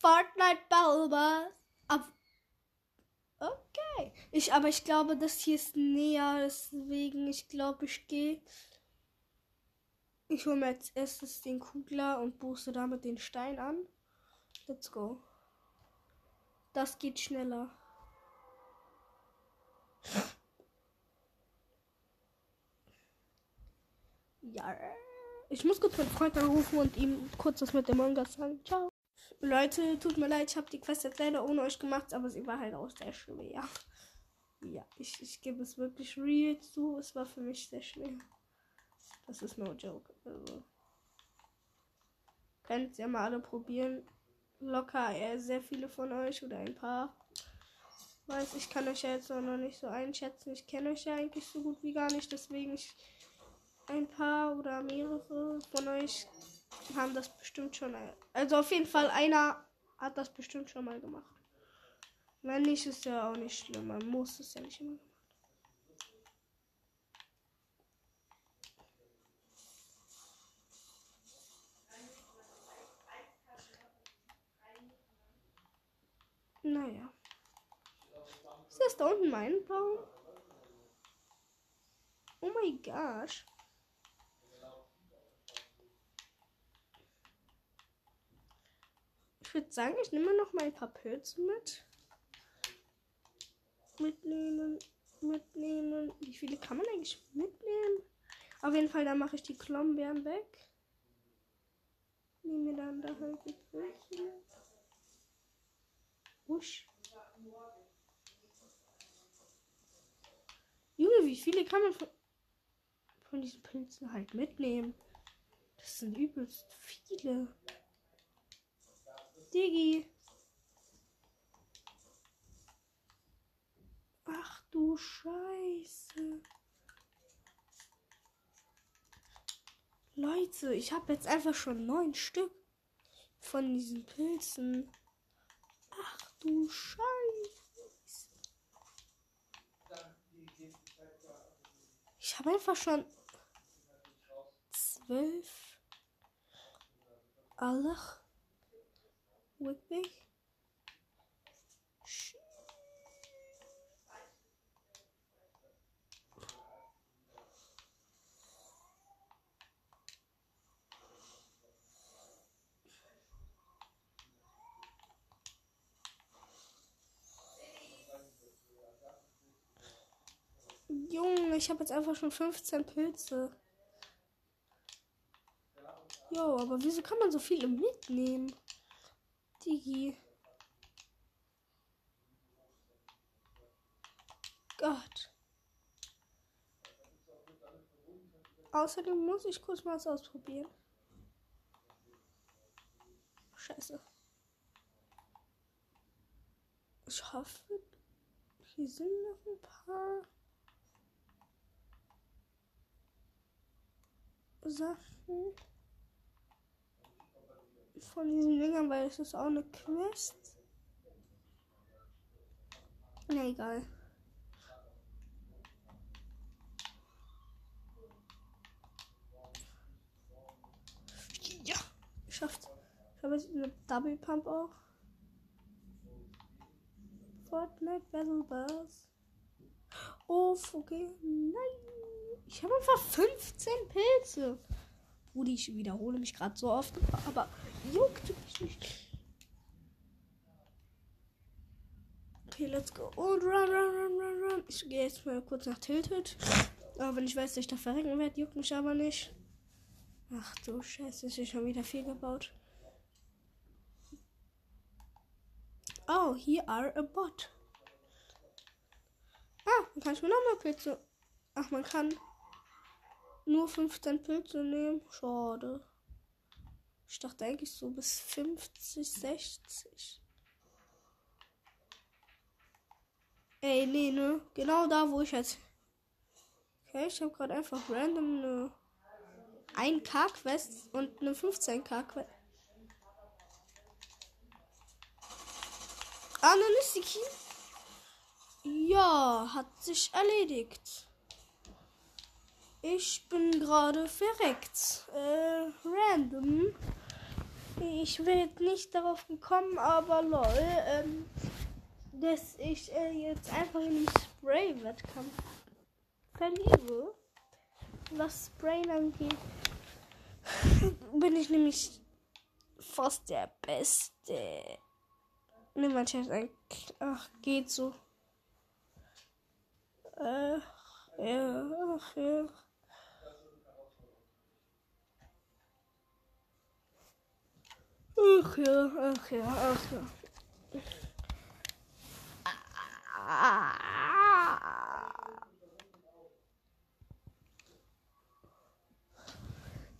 [SPEAKER 1] Fortnite Bauer. Ab okay. Ich, aber ich glaube, das hier ist näher, deswegen ich glaube, ich gehe. Ich hole mir als erstes den Kugler und booste damit den Stein an. Let's go. Das geht schneller. Ja. Ich muss kurz meinen Freund anrufen und ihm kurz was mit dem Manga sagen. Ciao. Leute, tut mir leid, ich habe die Quest jetzt leider ohne euch gemacht, aber sie war halt auch sehr schwer. Ja, ich, ich gebe es wirklich real zu. Es war für mich sehr schwer. Das ist no joke. Also. Könnt ihr mal alle probieren. Locker eher sehr viele von euch oder ein paar. Weiß, ich kann euch ja jetzt noch nicht so einschätzen. Ich kenne euch ja eigentlich so gut wie gar nicht. Deswegen ich, ein paar oder mehrere von euch haben das bestimmt schon. Also auf jeden Fall einer hat das bestimmt schon mal gemacht. Wenn nicht, ist ja auch nicht schlimm. Man muss es ja nicht immer machen. Naja. Ist das da unten mein Baum? Oh mein Gott. Ich würde sagen, ich nehme noch mal ein paar Pilze mit. Mitnehmen, mitnehmen. Wie viele kann man eigentlich mitnehmen? Auf jeden Fall, dann mache ich die Klombeeren weg. Nehme dann da halt die mit. Wusch. Junge, wie viele kann man von, von diesen Pilzen halt mitnehmen? Das sind übelst viele. Digi. Ach du Scheiße. Leute, ich habe jetzt einfach schon neun Stück von diesen Pilzen. Ach du Scheiße. Ich habe einfach schon zwölf. Allah. With Junge, ich habe jetzt einfach schon 15 Pilze. Jo, aber wieso kann man so viele mitnehmen? Digi. Gott. Außerdem muss ich kurz mal was ausprobieren. Scheiße. Ich hoffe, hier sind noch ein paar Sachen von diesen Dingern, weil es ist auch eine Quest. Na egal. Ja, geschafft. Ich habe jetzt eine Double Pump auch. Fortnite Battle Pass. Oh, okay. Nein. Ich habe einfach 15 Pilze. Brudi, ich wiederhole mich gerade so oft, aber juckt mich nicht. Okay, let's go. Und run, run, run, run, run. Ich gehe jetzt mal kurz nach Tilted. Aber wenn ich weiß, dass ich da verrecken werde, juckt mich aber nicht. Ach du Scheiße, ist hier schon wieder viel gebaut. Oh, here are a bot. Ah, dann kann ich mir nochmal Pilze. Ach, man kann nur 15 Pilze nehmen. Schade. Ich dachte eigentlich so bis 50, 60. Ey, nee, ne? Genau da, wo ich jetzt. Okay, ich habe gerade einfach random eine 1K-Quest und eine 15K-Quest. Ah, dann ist. Ja, hat sich erledigt. Ich bin gerade verreckt. Äh, random. Ich bin nicht darauf gekommen, aber lol. Ähm, dass ich äh, jetzt einfach in den Spray-Wettkampf verliebe. Was Spray angeht, bin ich nämlich fast der Beste. Ne, mein Chef sagt, ach, geht so. Äh, ja, ach, ja. Ach ja, ach ja, ach ja.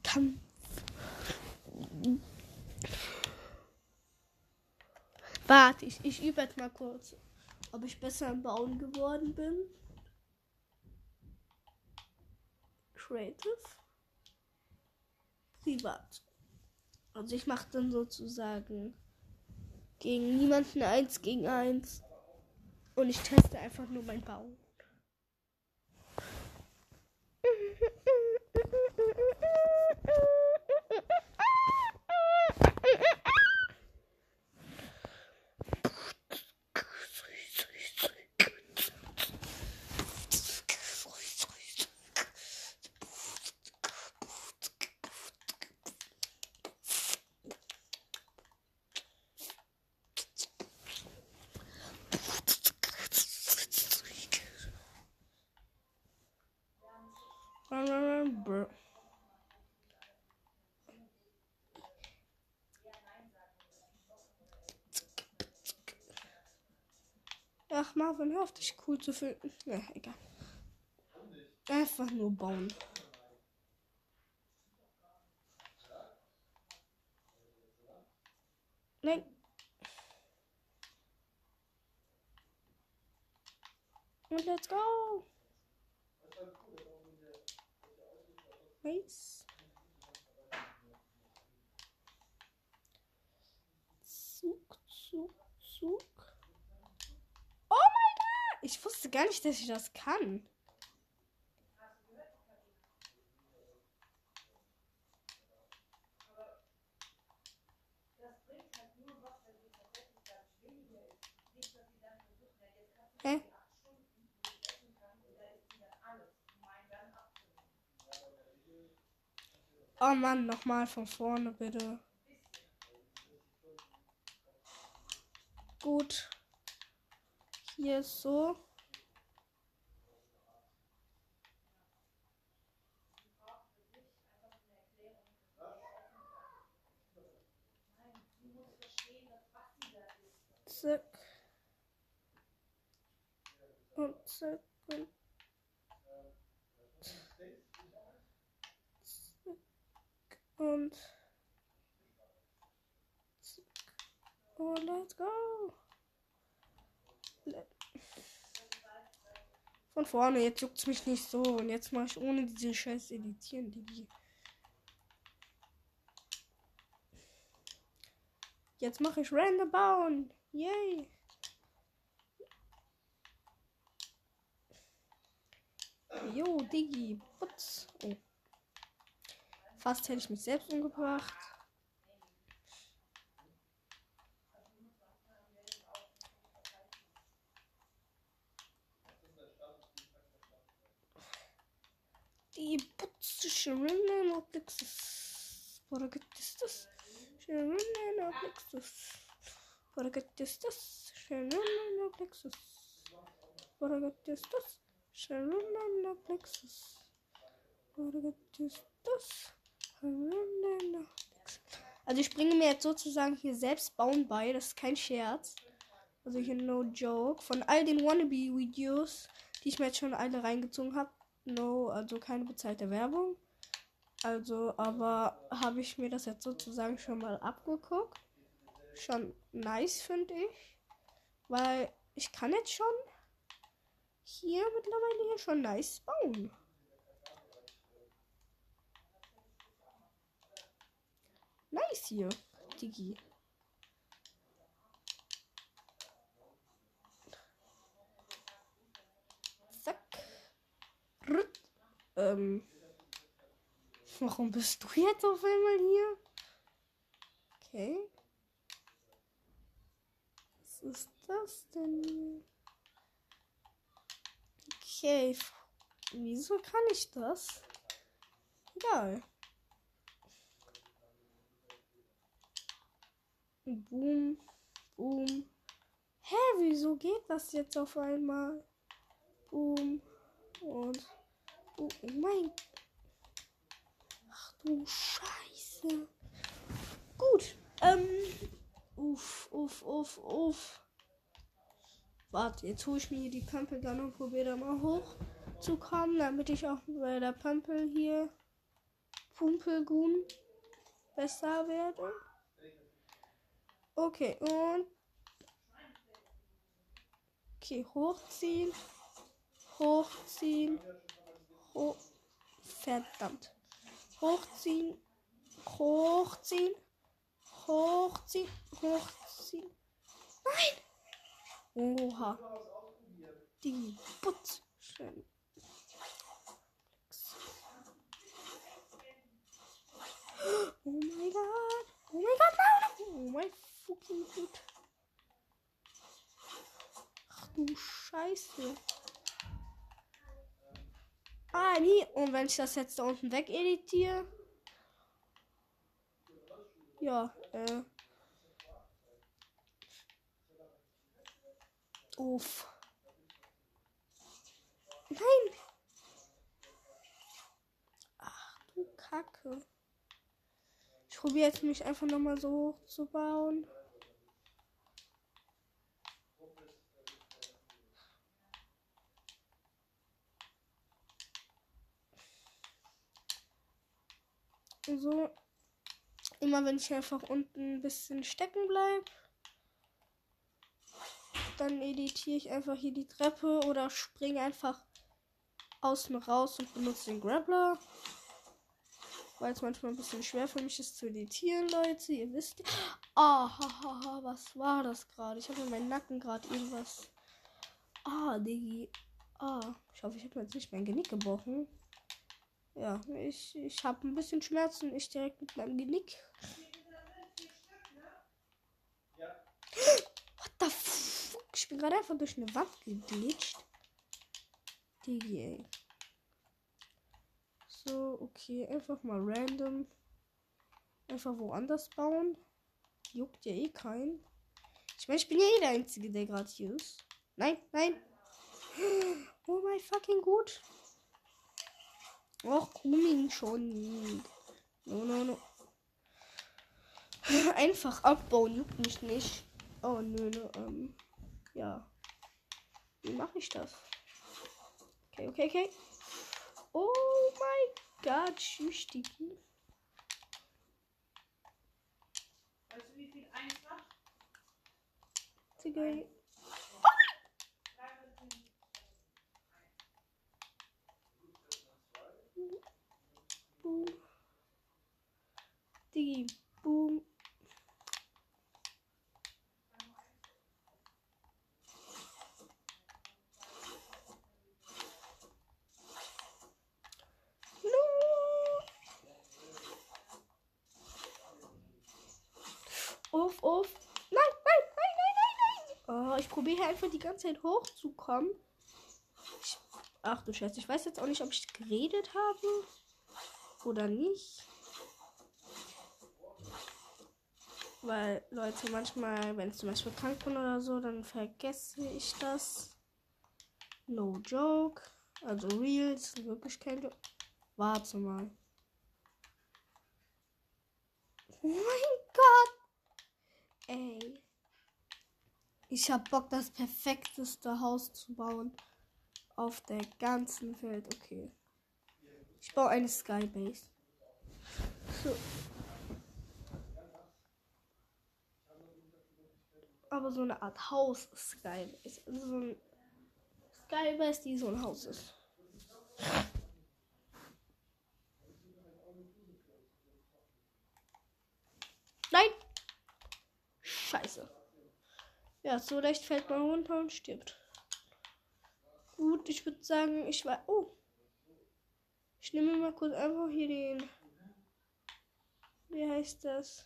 [SPEAKER 1] Kampf. Warte, ich, ich übe jetzt mal kurz, ob ich besser im Bauen geworden bin. Creative. Privat. Also ich mache dann sozusagen gegen niemanden eins gegen eins. Und ich teste einfach nur mein Bauen. Ach, Marvin, hör auf dich cool zu fühlen. Ja, egal. Einfach nur bauen. Nein. Und let's go. Nice. Zug, Zug, Zug. Oh mein Gott! Ich wusste gar nicht, dass ich das kann. Hä? Oh Mann, nochmal von vorne bitte. Gut. Hier ist so. Zack. Und zack. Und. Oh, let's go. Von vorne, jetzt juckt es mich nicht so. Und jetzt mache ich ohne diese scheiß Editieren, Digi. Jetzt mache ich random bauen. Yay. Jo, Diggi. Putz. Oh. Fast hätte ich mich selbst umgebracht. Die putz Schwimmen und Nixes. Oder gibt es das? Schwimmen und Nixes. Oder gibt es das? Schwimmen und Nixes. Oder gibt es das? Shrimp Plexus. A good is this? Also ich bringe mir jetzt sozusagen hier selbst bauen bei, das ist kein Scherz. Also hier no joke. Von all den Wannabe-Videos, die ich mir jetzt schon alle reingezogen habe. No, also keine bezahlte Werbung. Also, aber habe ich mir das jetzt sozusagen schon mal abgeguckt. Schon nice, finde ich. Weil ich kann jetzt schon hier mittlerweile hier schon nice bauen. Nice hier, Digi. Zack. Rütt. Ähm. Warum bist du jetzt auf einmal hier? Okay. Was ist das denn? Okay. Wieso kann ich das? Egal. Boom, boom. Hä, wieso geht das jetzt auf einmal? Boom und boom. Oh mein. Ach du Scheiße. Gut. Ähm. Uff, uff, uff, uff. Warte, jetzt hole ich mir die Pampel dann und probiere da mal hoch zu kommen, damit ich auch bei der Pampel hier Pumpelgun besser werde. Okay, und. Okay, hochziehen. Hochziehen. Ho Verdammt. Hochziehen. Hochziehen. Hochziehen. Hochziehen. Nein! Oha. Die. Schön. Oh mein Gott. Oh mein Gott, nein. Oh mein fucking Gott. Ach du Scheiße. Ah, nie. Und wenn ich das jetzt da unten weg editiere. Ja, äh. Uff. Nein. Ach du Kacke. Ich probiere jetzt mich einfach nochmal so hoch zu bauen. So. Immer wenn ich einfach unten ein bisschen stecken bleibe, dann editiere ich einfach hier die Treppe oder springe einfach außen raus und benutze den Grappler. Weil es manchmal ein bisschen schwer für mich ist zu editieren, Leute. Ihr wisst. Ah, hahaha, was war das gerade? Ich habe in meinen Nacken gerade irgendwas. Ah, Diggi. Ah, ich hoffe, ich habe jetzt nicht mein Genick gebrochen. Ja, ich, ich habe ein bisschen Schmerzen. Ich direkt mit meinem Genick. What the fuck? Bin gerade einfach durch eine Wand geglitscht. Diggi, ey. So, okay, einfach mal random. Einfach woanders bauen. Juckt ja eh keinen. Ich meine, ich bin ja eh der Einzige, der gerade hier ist. Nein, nein. Oh mein fucking gut. Och, Kumin schon. No, no, no. Einfach abbauen juckt mich nicht. Oh, nö, nö, ähm. Ja. Wie mache ich das? Okay, okay, okay. Oh mein Gott, tschüss, Digi.
[SPEAKER 2] Weißt du, wie viel eins macht?
[SPEAKER 1] Digga. Boom. Digi, boom. Uff. Nein, nein, nein, nein, nein, nein. Oh, ich probiere einfach die ganze Zeit hochzukommen. Ich, ach du Scheiße, ich weiß jetzt auch nicht, ob ich geredet habe. Oder nicht. Weil, Leute, manchmal, wenn ich zum Beispiel krank bin oder so, dann vergesse ich das. No joke. Also ist wirklich kein Joke. Warte mal. Oh mein Gott. Ey. Ich hab Bock, das perfekteste Haus zu bauen. Auf der ganzen Welt. Okay. Ich baue eine Skybase. So. Aber so eine Art Haus Skybase. Also so ein Skybase, die so ein Haus ist. Nein! Scheiße. Ja, so leicht fällt man runter und stirbt. Gut, ich würde sagen, ich war. Oh. Ich nehme mal kurz einfach hier den. Wie heißt das?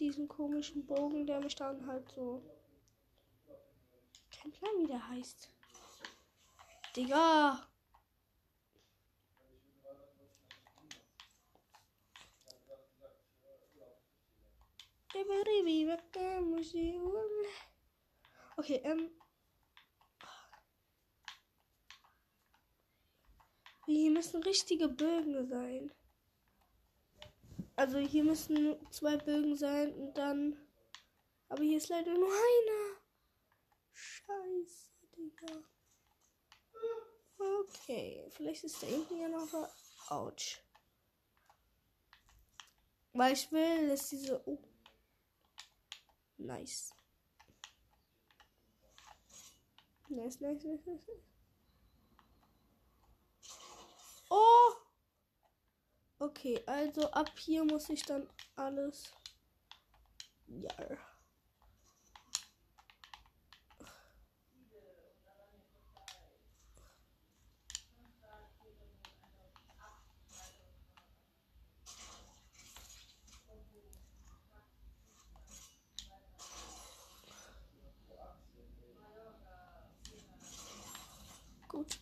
[SPEAKER 1] Diesen komischen Bogen, der mich dann halt so. Kein Plan, wie der heißt. Digga! Okay, ähm. Hier müssen richtige Bögen sein. Also hier müssen zwei Bögen sein und dann. Aber hier ist leider nur einer. Scheiße, Digga. Okay, vielleicht ist da hinten ja noch was. Autsch. Weil ich will, dass diese. Oh. Nice. Nice, nice, nice, nice. Oh! Okay, also ab hier muss ich dann alles. Ja. Gut.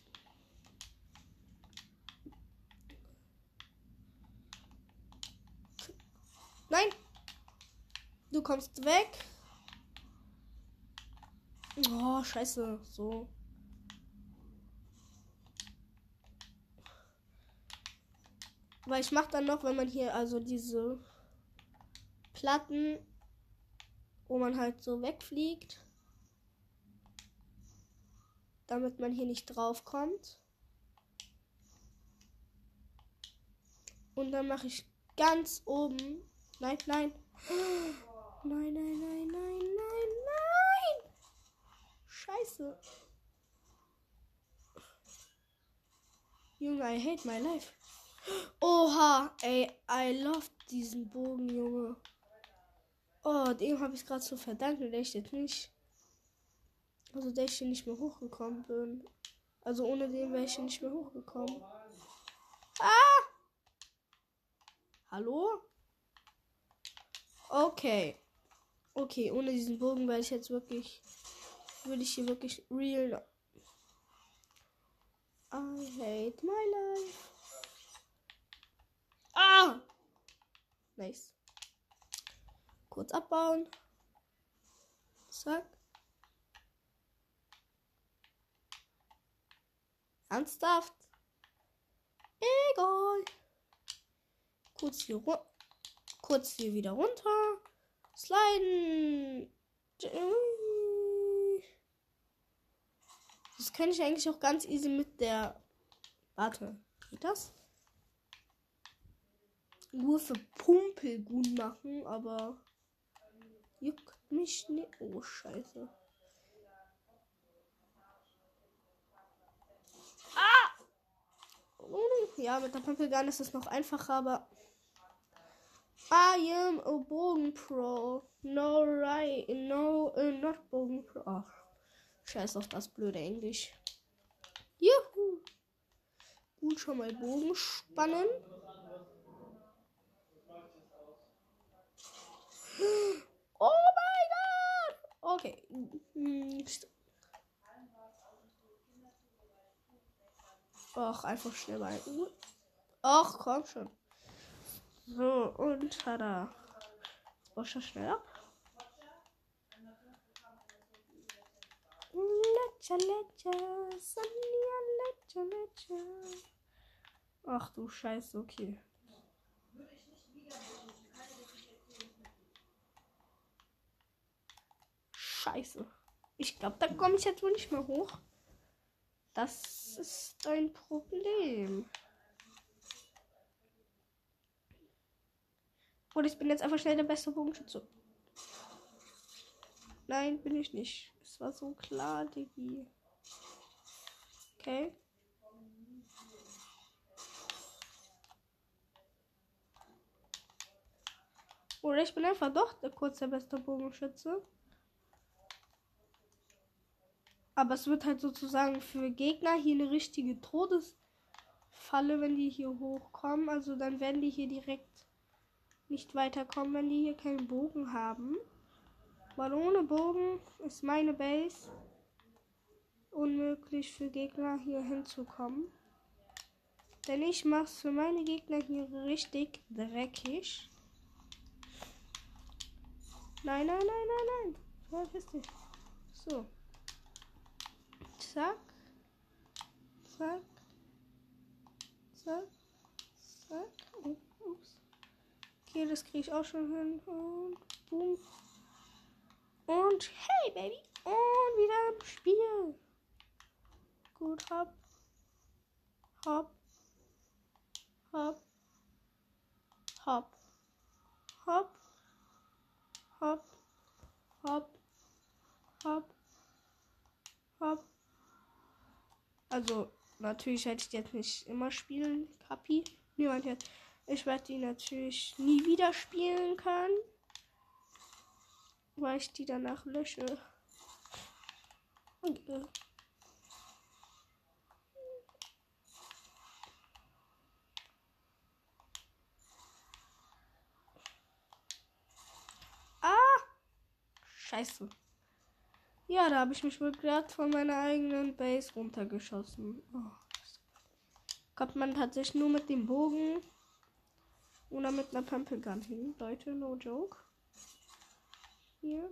[SPEAKER 1] Nein! Du kommst weg. Oh, scheiße. So. Weil ich mach dann noch, wenn man hier also diese Platten, wo man halt so wegfliegt, damit man hier nicht drauf kommt. Und dann mache ich ganz oben. Nein, nein. Nein, nein, nein, nein, nein, nein. Scheiße. Junge, I hate my life. Oha, ey, I love diesen Bogen, Junge. Oh, dem habe ich gerade zu verdanken, der ich jetzt nicht. Also, der ich hier nicht mehr hochgekommen bin. Also, ohne den wäre ich hier nicht mehr hochgekommen. Ah! Hallo? Okay. Okay, ohne diesen Bogen wäre ich jetzt wirklich. Würde ich hier wirklich real. I hate my life. Ah! Nice. Kurz abbauen. Zack. Ernsthaft? Egal. Kurz hier kurz hier wieder runter. Sliden. Das kann ich eigentlich auch ganz easy mit der. Warte, geht das? Nur für Pumpel gut machen, aber juckt mich nicht. Oh, scheiße. Ja, mit der Pumpelgun ist es noch einfacher, aber. I am a Bogen Pro. No right. No, uh, not Bogen Pro. Ach, scheiß auf das blöde Englisch. Juhu. Gut, schon mal Bogen spannen. Oh mein Gott. Okay. Ach, einfach schnell mal. Ach, komm schon. So, und tada. Jetzt brauchst du schneller. Lecha, lecha, Sonja, lecha, lecha. Ach du Scheiße, okay. Scheiße. Ich glaube, da komme ich jetzt wohl nicht mehr hoch. Das ist ein Problem. Und ich bin jetzt einfach schnell der beste Bogenschütze. Nein, bin ich nicht. Es war so klar, Diggi. Okay. Oder ich bin einfach doch der kurze beste Bogenschütze. Aber es wird halt sozusagen für Gegner hier eine richtige Todesfalle, wenn die hier hochkommen. Also dann werden die hier direkt nicht weiterkommen, wenn die hier keinen Bogen haben. Weil ohne Bogen ist meine Base unmöglich für Gegner hier hinzukommen. Denn ich mach's für meine Gegner hier richtig dreckig. Nein, nein, nein, nein, nein. So. Zack. Zack. Zack. Zack. Oh, ups. Okay, das kriege ich auch schon hin. Und boom. Und hey, Baby. Und wieder im Spiel. Gut, hopp. Hopp. Hopp. Hopp. Hopp. Hopp. Hopp. Hopp. Hopp. Also, natürlich hätte ich jetzt nicht immer spielen, Kapi. Niemand jetzt. Ich werde die natürlich nie wieder spielen können. Weil ich die danach lösche. Okay. Ah! Scheiße. Ja, da habe ich mich wohl gerade von meiner eigenen Base runtergeschossen. Oh. Kommt man tatsächlich nur mit dem Bogen oder mit einer Pumpgun hin. Leute, no joke. Hier.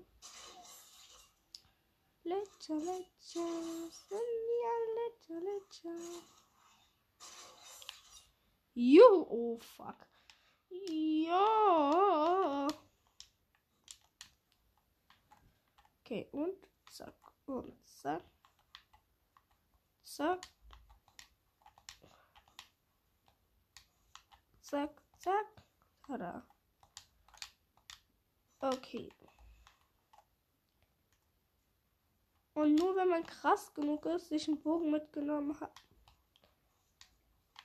[SPEAKER 1] Lecher, lecher, Sonja, lecher, lecher. Juhu, oh fuck. Ja. Okay, und zack, und zack. Zack. Zack, zack. Tada. Okay. Und nur wenn man krass genug ist, sich einen Bogen mitgenommen hat.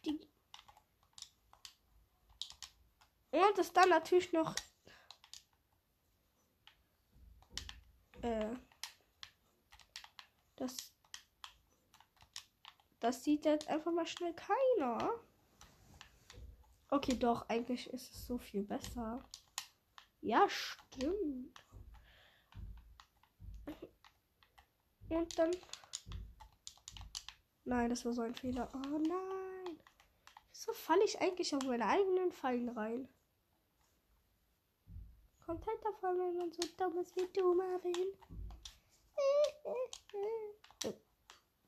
[SPEAKER 1] Die und es dann natürlich noch äh, das das sieht jetzt einfach mal schnell keiner. Okay, doch, eigentlich ist es so viel besser. Ja, stimmt. Und dann. Nein, das war so ein Fehler. Oh nein. Wieso falle ich eigentlich auf meine eigenen Fallen rein? Kommt halt davon, wenn man so dumm ist wie du, Marvin.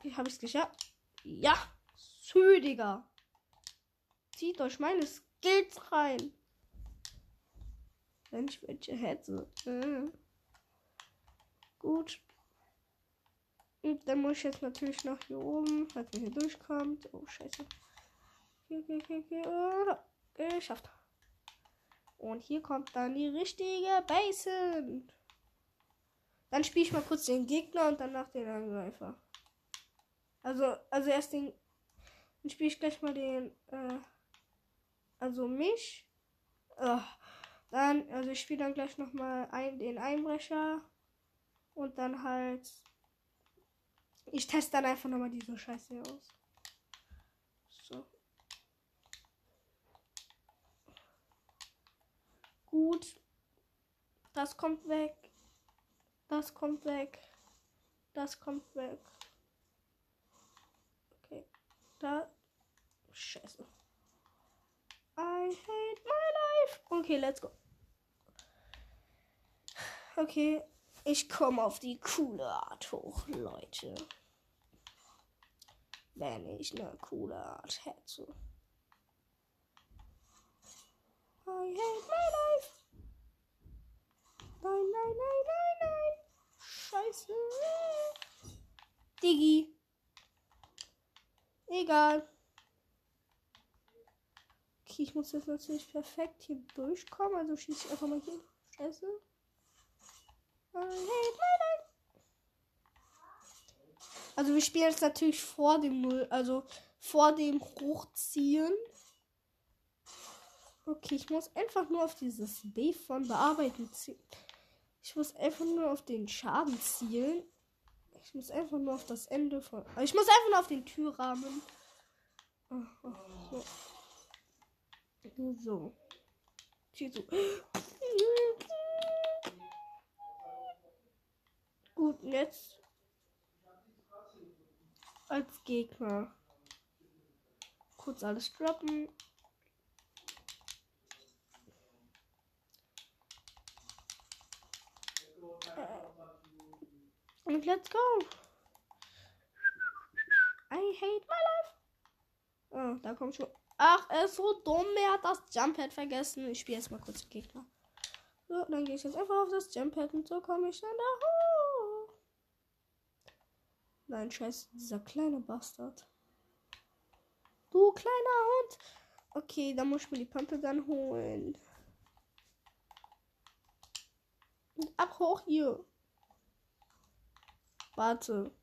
[SPEAKER 1] Wie habe ich es geschafft? Ja, Südiger. Zieht euch meine Skills rein. Wenn ich welche hätte. Äh. Gut. Und dann muss ich jetzt natürlich noch hier oben, falls man hier durchkommt. Oh, scheiße. Okay, okay, okay, okay. Oh, geschafft. Und hier kommt dann die richtige Basin. Dann spiele ich mal kurz den Gegner und danach den Angreifer. Also, also erst den. Dann spiele ich gleich mal den. Äh, also mich. Äh, dann, also ich spiele dann gleich nochmal ein, den Einbrecher. Und dann halt. Ich teste dann einfach nochmal diese Scheiße aus. So. Gut. Das kommt weg. Das kommt weg. Das kommt weg. Okay. Da. Scheiße. I hate my life. Okay, let's go. Okay, ich komme auf die coole Art hoch, Leute. Wenn ich eine coole Art hätte. I hate my life. Nein, nein, nein, nein, nein. Scheiße. Diggi. Egal. Okay, ich muss jetzt natürlich perfekt hier durchkommen. Also schieße ich einfach mal hier. Scheiße. I hate my life. Also wir spielen jetzt natürlich vor dem Null, also vor dem Hochziehen. Okay, ich muss einfach nur auf dieses B von bearbeiten zielen. Ich muss einfach nur auf den Schaden zielen. Ich muss einfach nur auf das Ende von. Ich muss einfach nur auf den Türrahmen. Oh, oh, so. So. So. Gut, jetzt als Gegner. Kurz alles droppen. Und let's go. I hate my life. Oh, da kommt schon. Ach, er ist so dumm. Er hat das Jumppad vergessen. Ich spiele jetzt mal kurz Gegner. So, dann gehe ich jetzt einfach auf das Jumppad und so komme ich dann da hoch. Nein, scheiße, dieser kleine Bastard. Du kleiner Hund. Okay, dann muss ich mir die Pumpgun holen. Und ab hoch hier. Warte.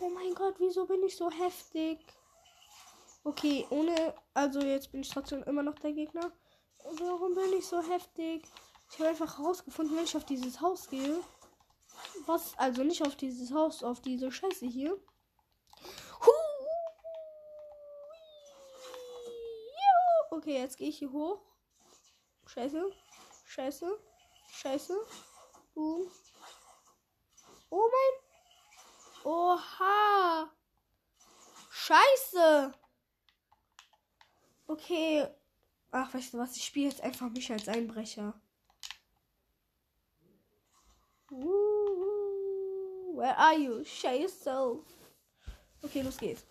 [SPEAKER 1] Oh mein Gott, wieso bin ich so heftig? Okay, ohne. Also jetzt bin ich trotzdem immer noch der Gegner. Warum bin ich so heftig? Ich habe einfach herausgefunden, wenn ich auf dieses Haus gehe. Was? Also nicht auf dieses Haus, auf diese Scheiße hier. Okay, jetzt gehe ich hier hoch. Scheiße. Scheiße. Scheiße. Boom. Oh mein. Oha. Scheiße. Okay. Ach, weißt du was? Ich spiele jetzt einfach mich als Einbrecher. Where are you? Show yourself. Okay, los geht's.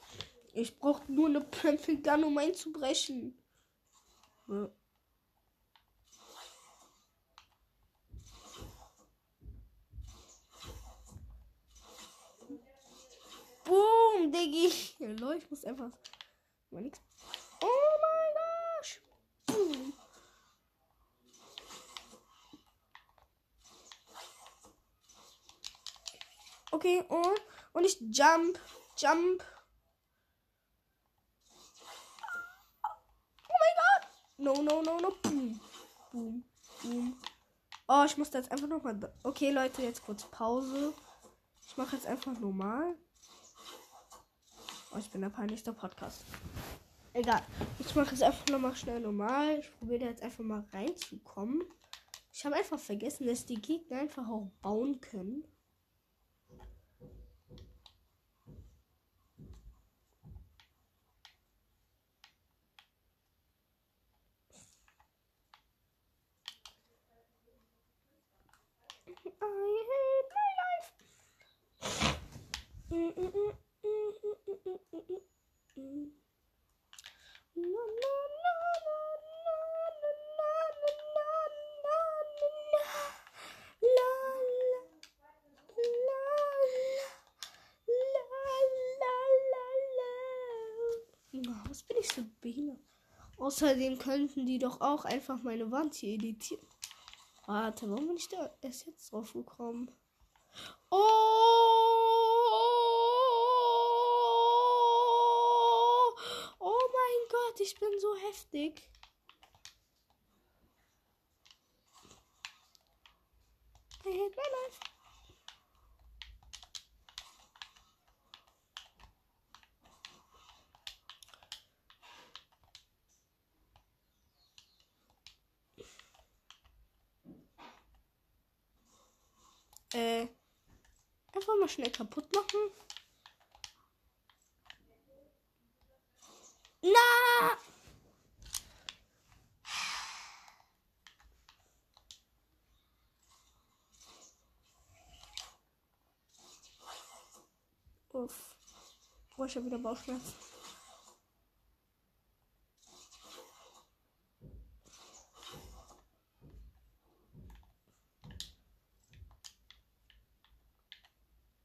[SPEAKER 1] Ich brauche nur eine Pummelgun, um einzubrechen. Boom, Diggi. Leute, ich muss einfach mal nix. Oh mein gosh. Boom. Okay, und, und ich jump, jump. Oh mein Gott. No, no, no, no. Boom, boom, boom. Oh, ich muss jetzt einfach nochmal. Okay, Leute, jetzt kurz Pause. Ich mache jetzt einfach normal. Oh, ich bin der peinlichste Podcast. Egal. Ich mache jetzt einfach nochmal schnell normal. Ich probiere jetzt einfach mal reinzukommen. Ich habe einfach vergessen, dass die Gegner einfach auch bauen können. Außerdem könnten die doch auch einfach meine Wand hier editieren. Warte, warum bin ich da erst jetzt drauf gekommen? Oh! Oh mein Gott, ich bin so heftig. I hate my life. Äh, einfach mal schnell kaputt machen. Na! Boah, ich habe wieder Bauchschmerzen.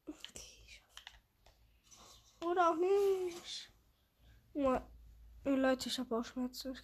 [SPEAKER 1] Okay, Oder auch nicht. Leute, ich habe Bauchschmerzen. Ich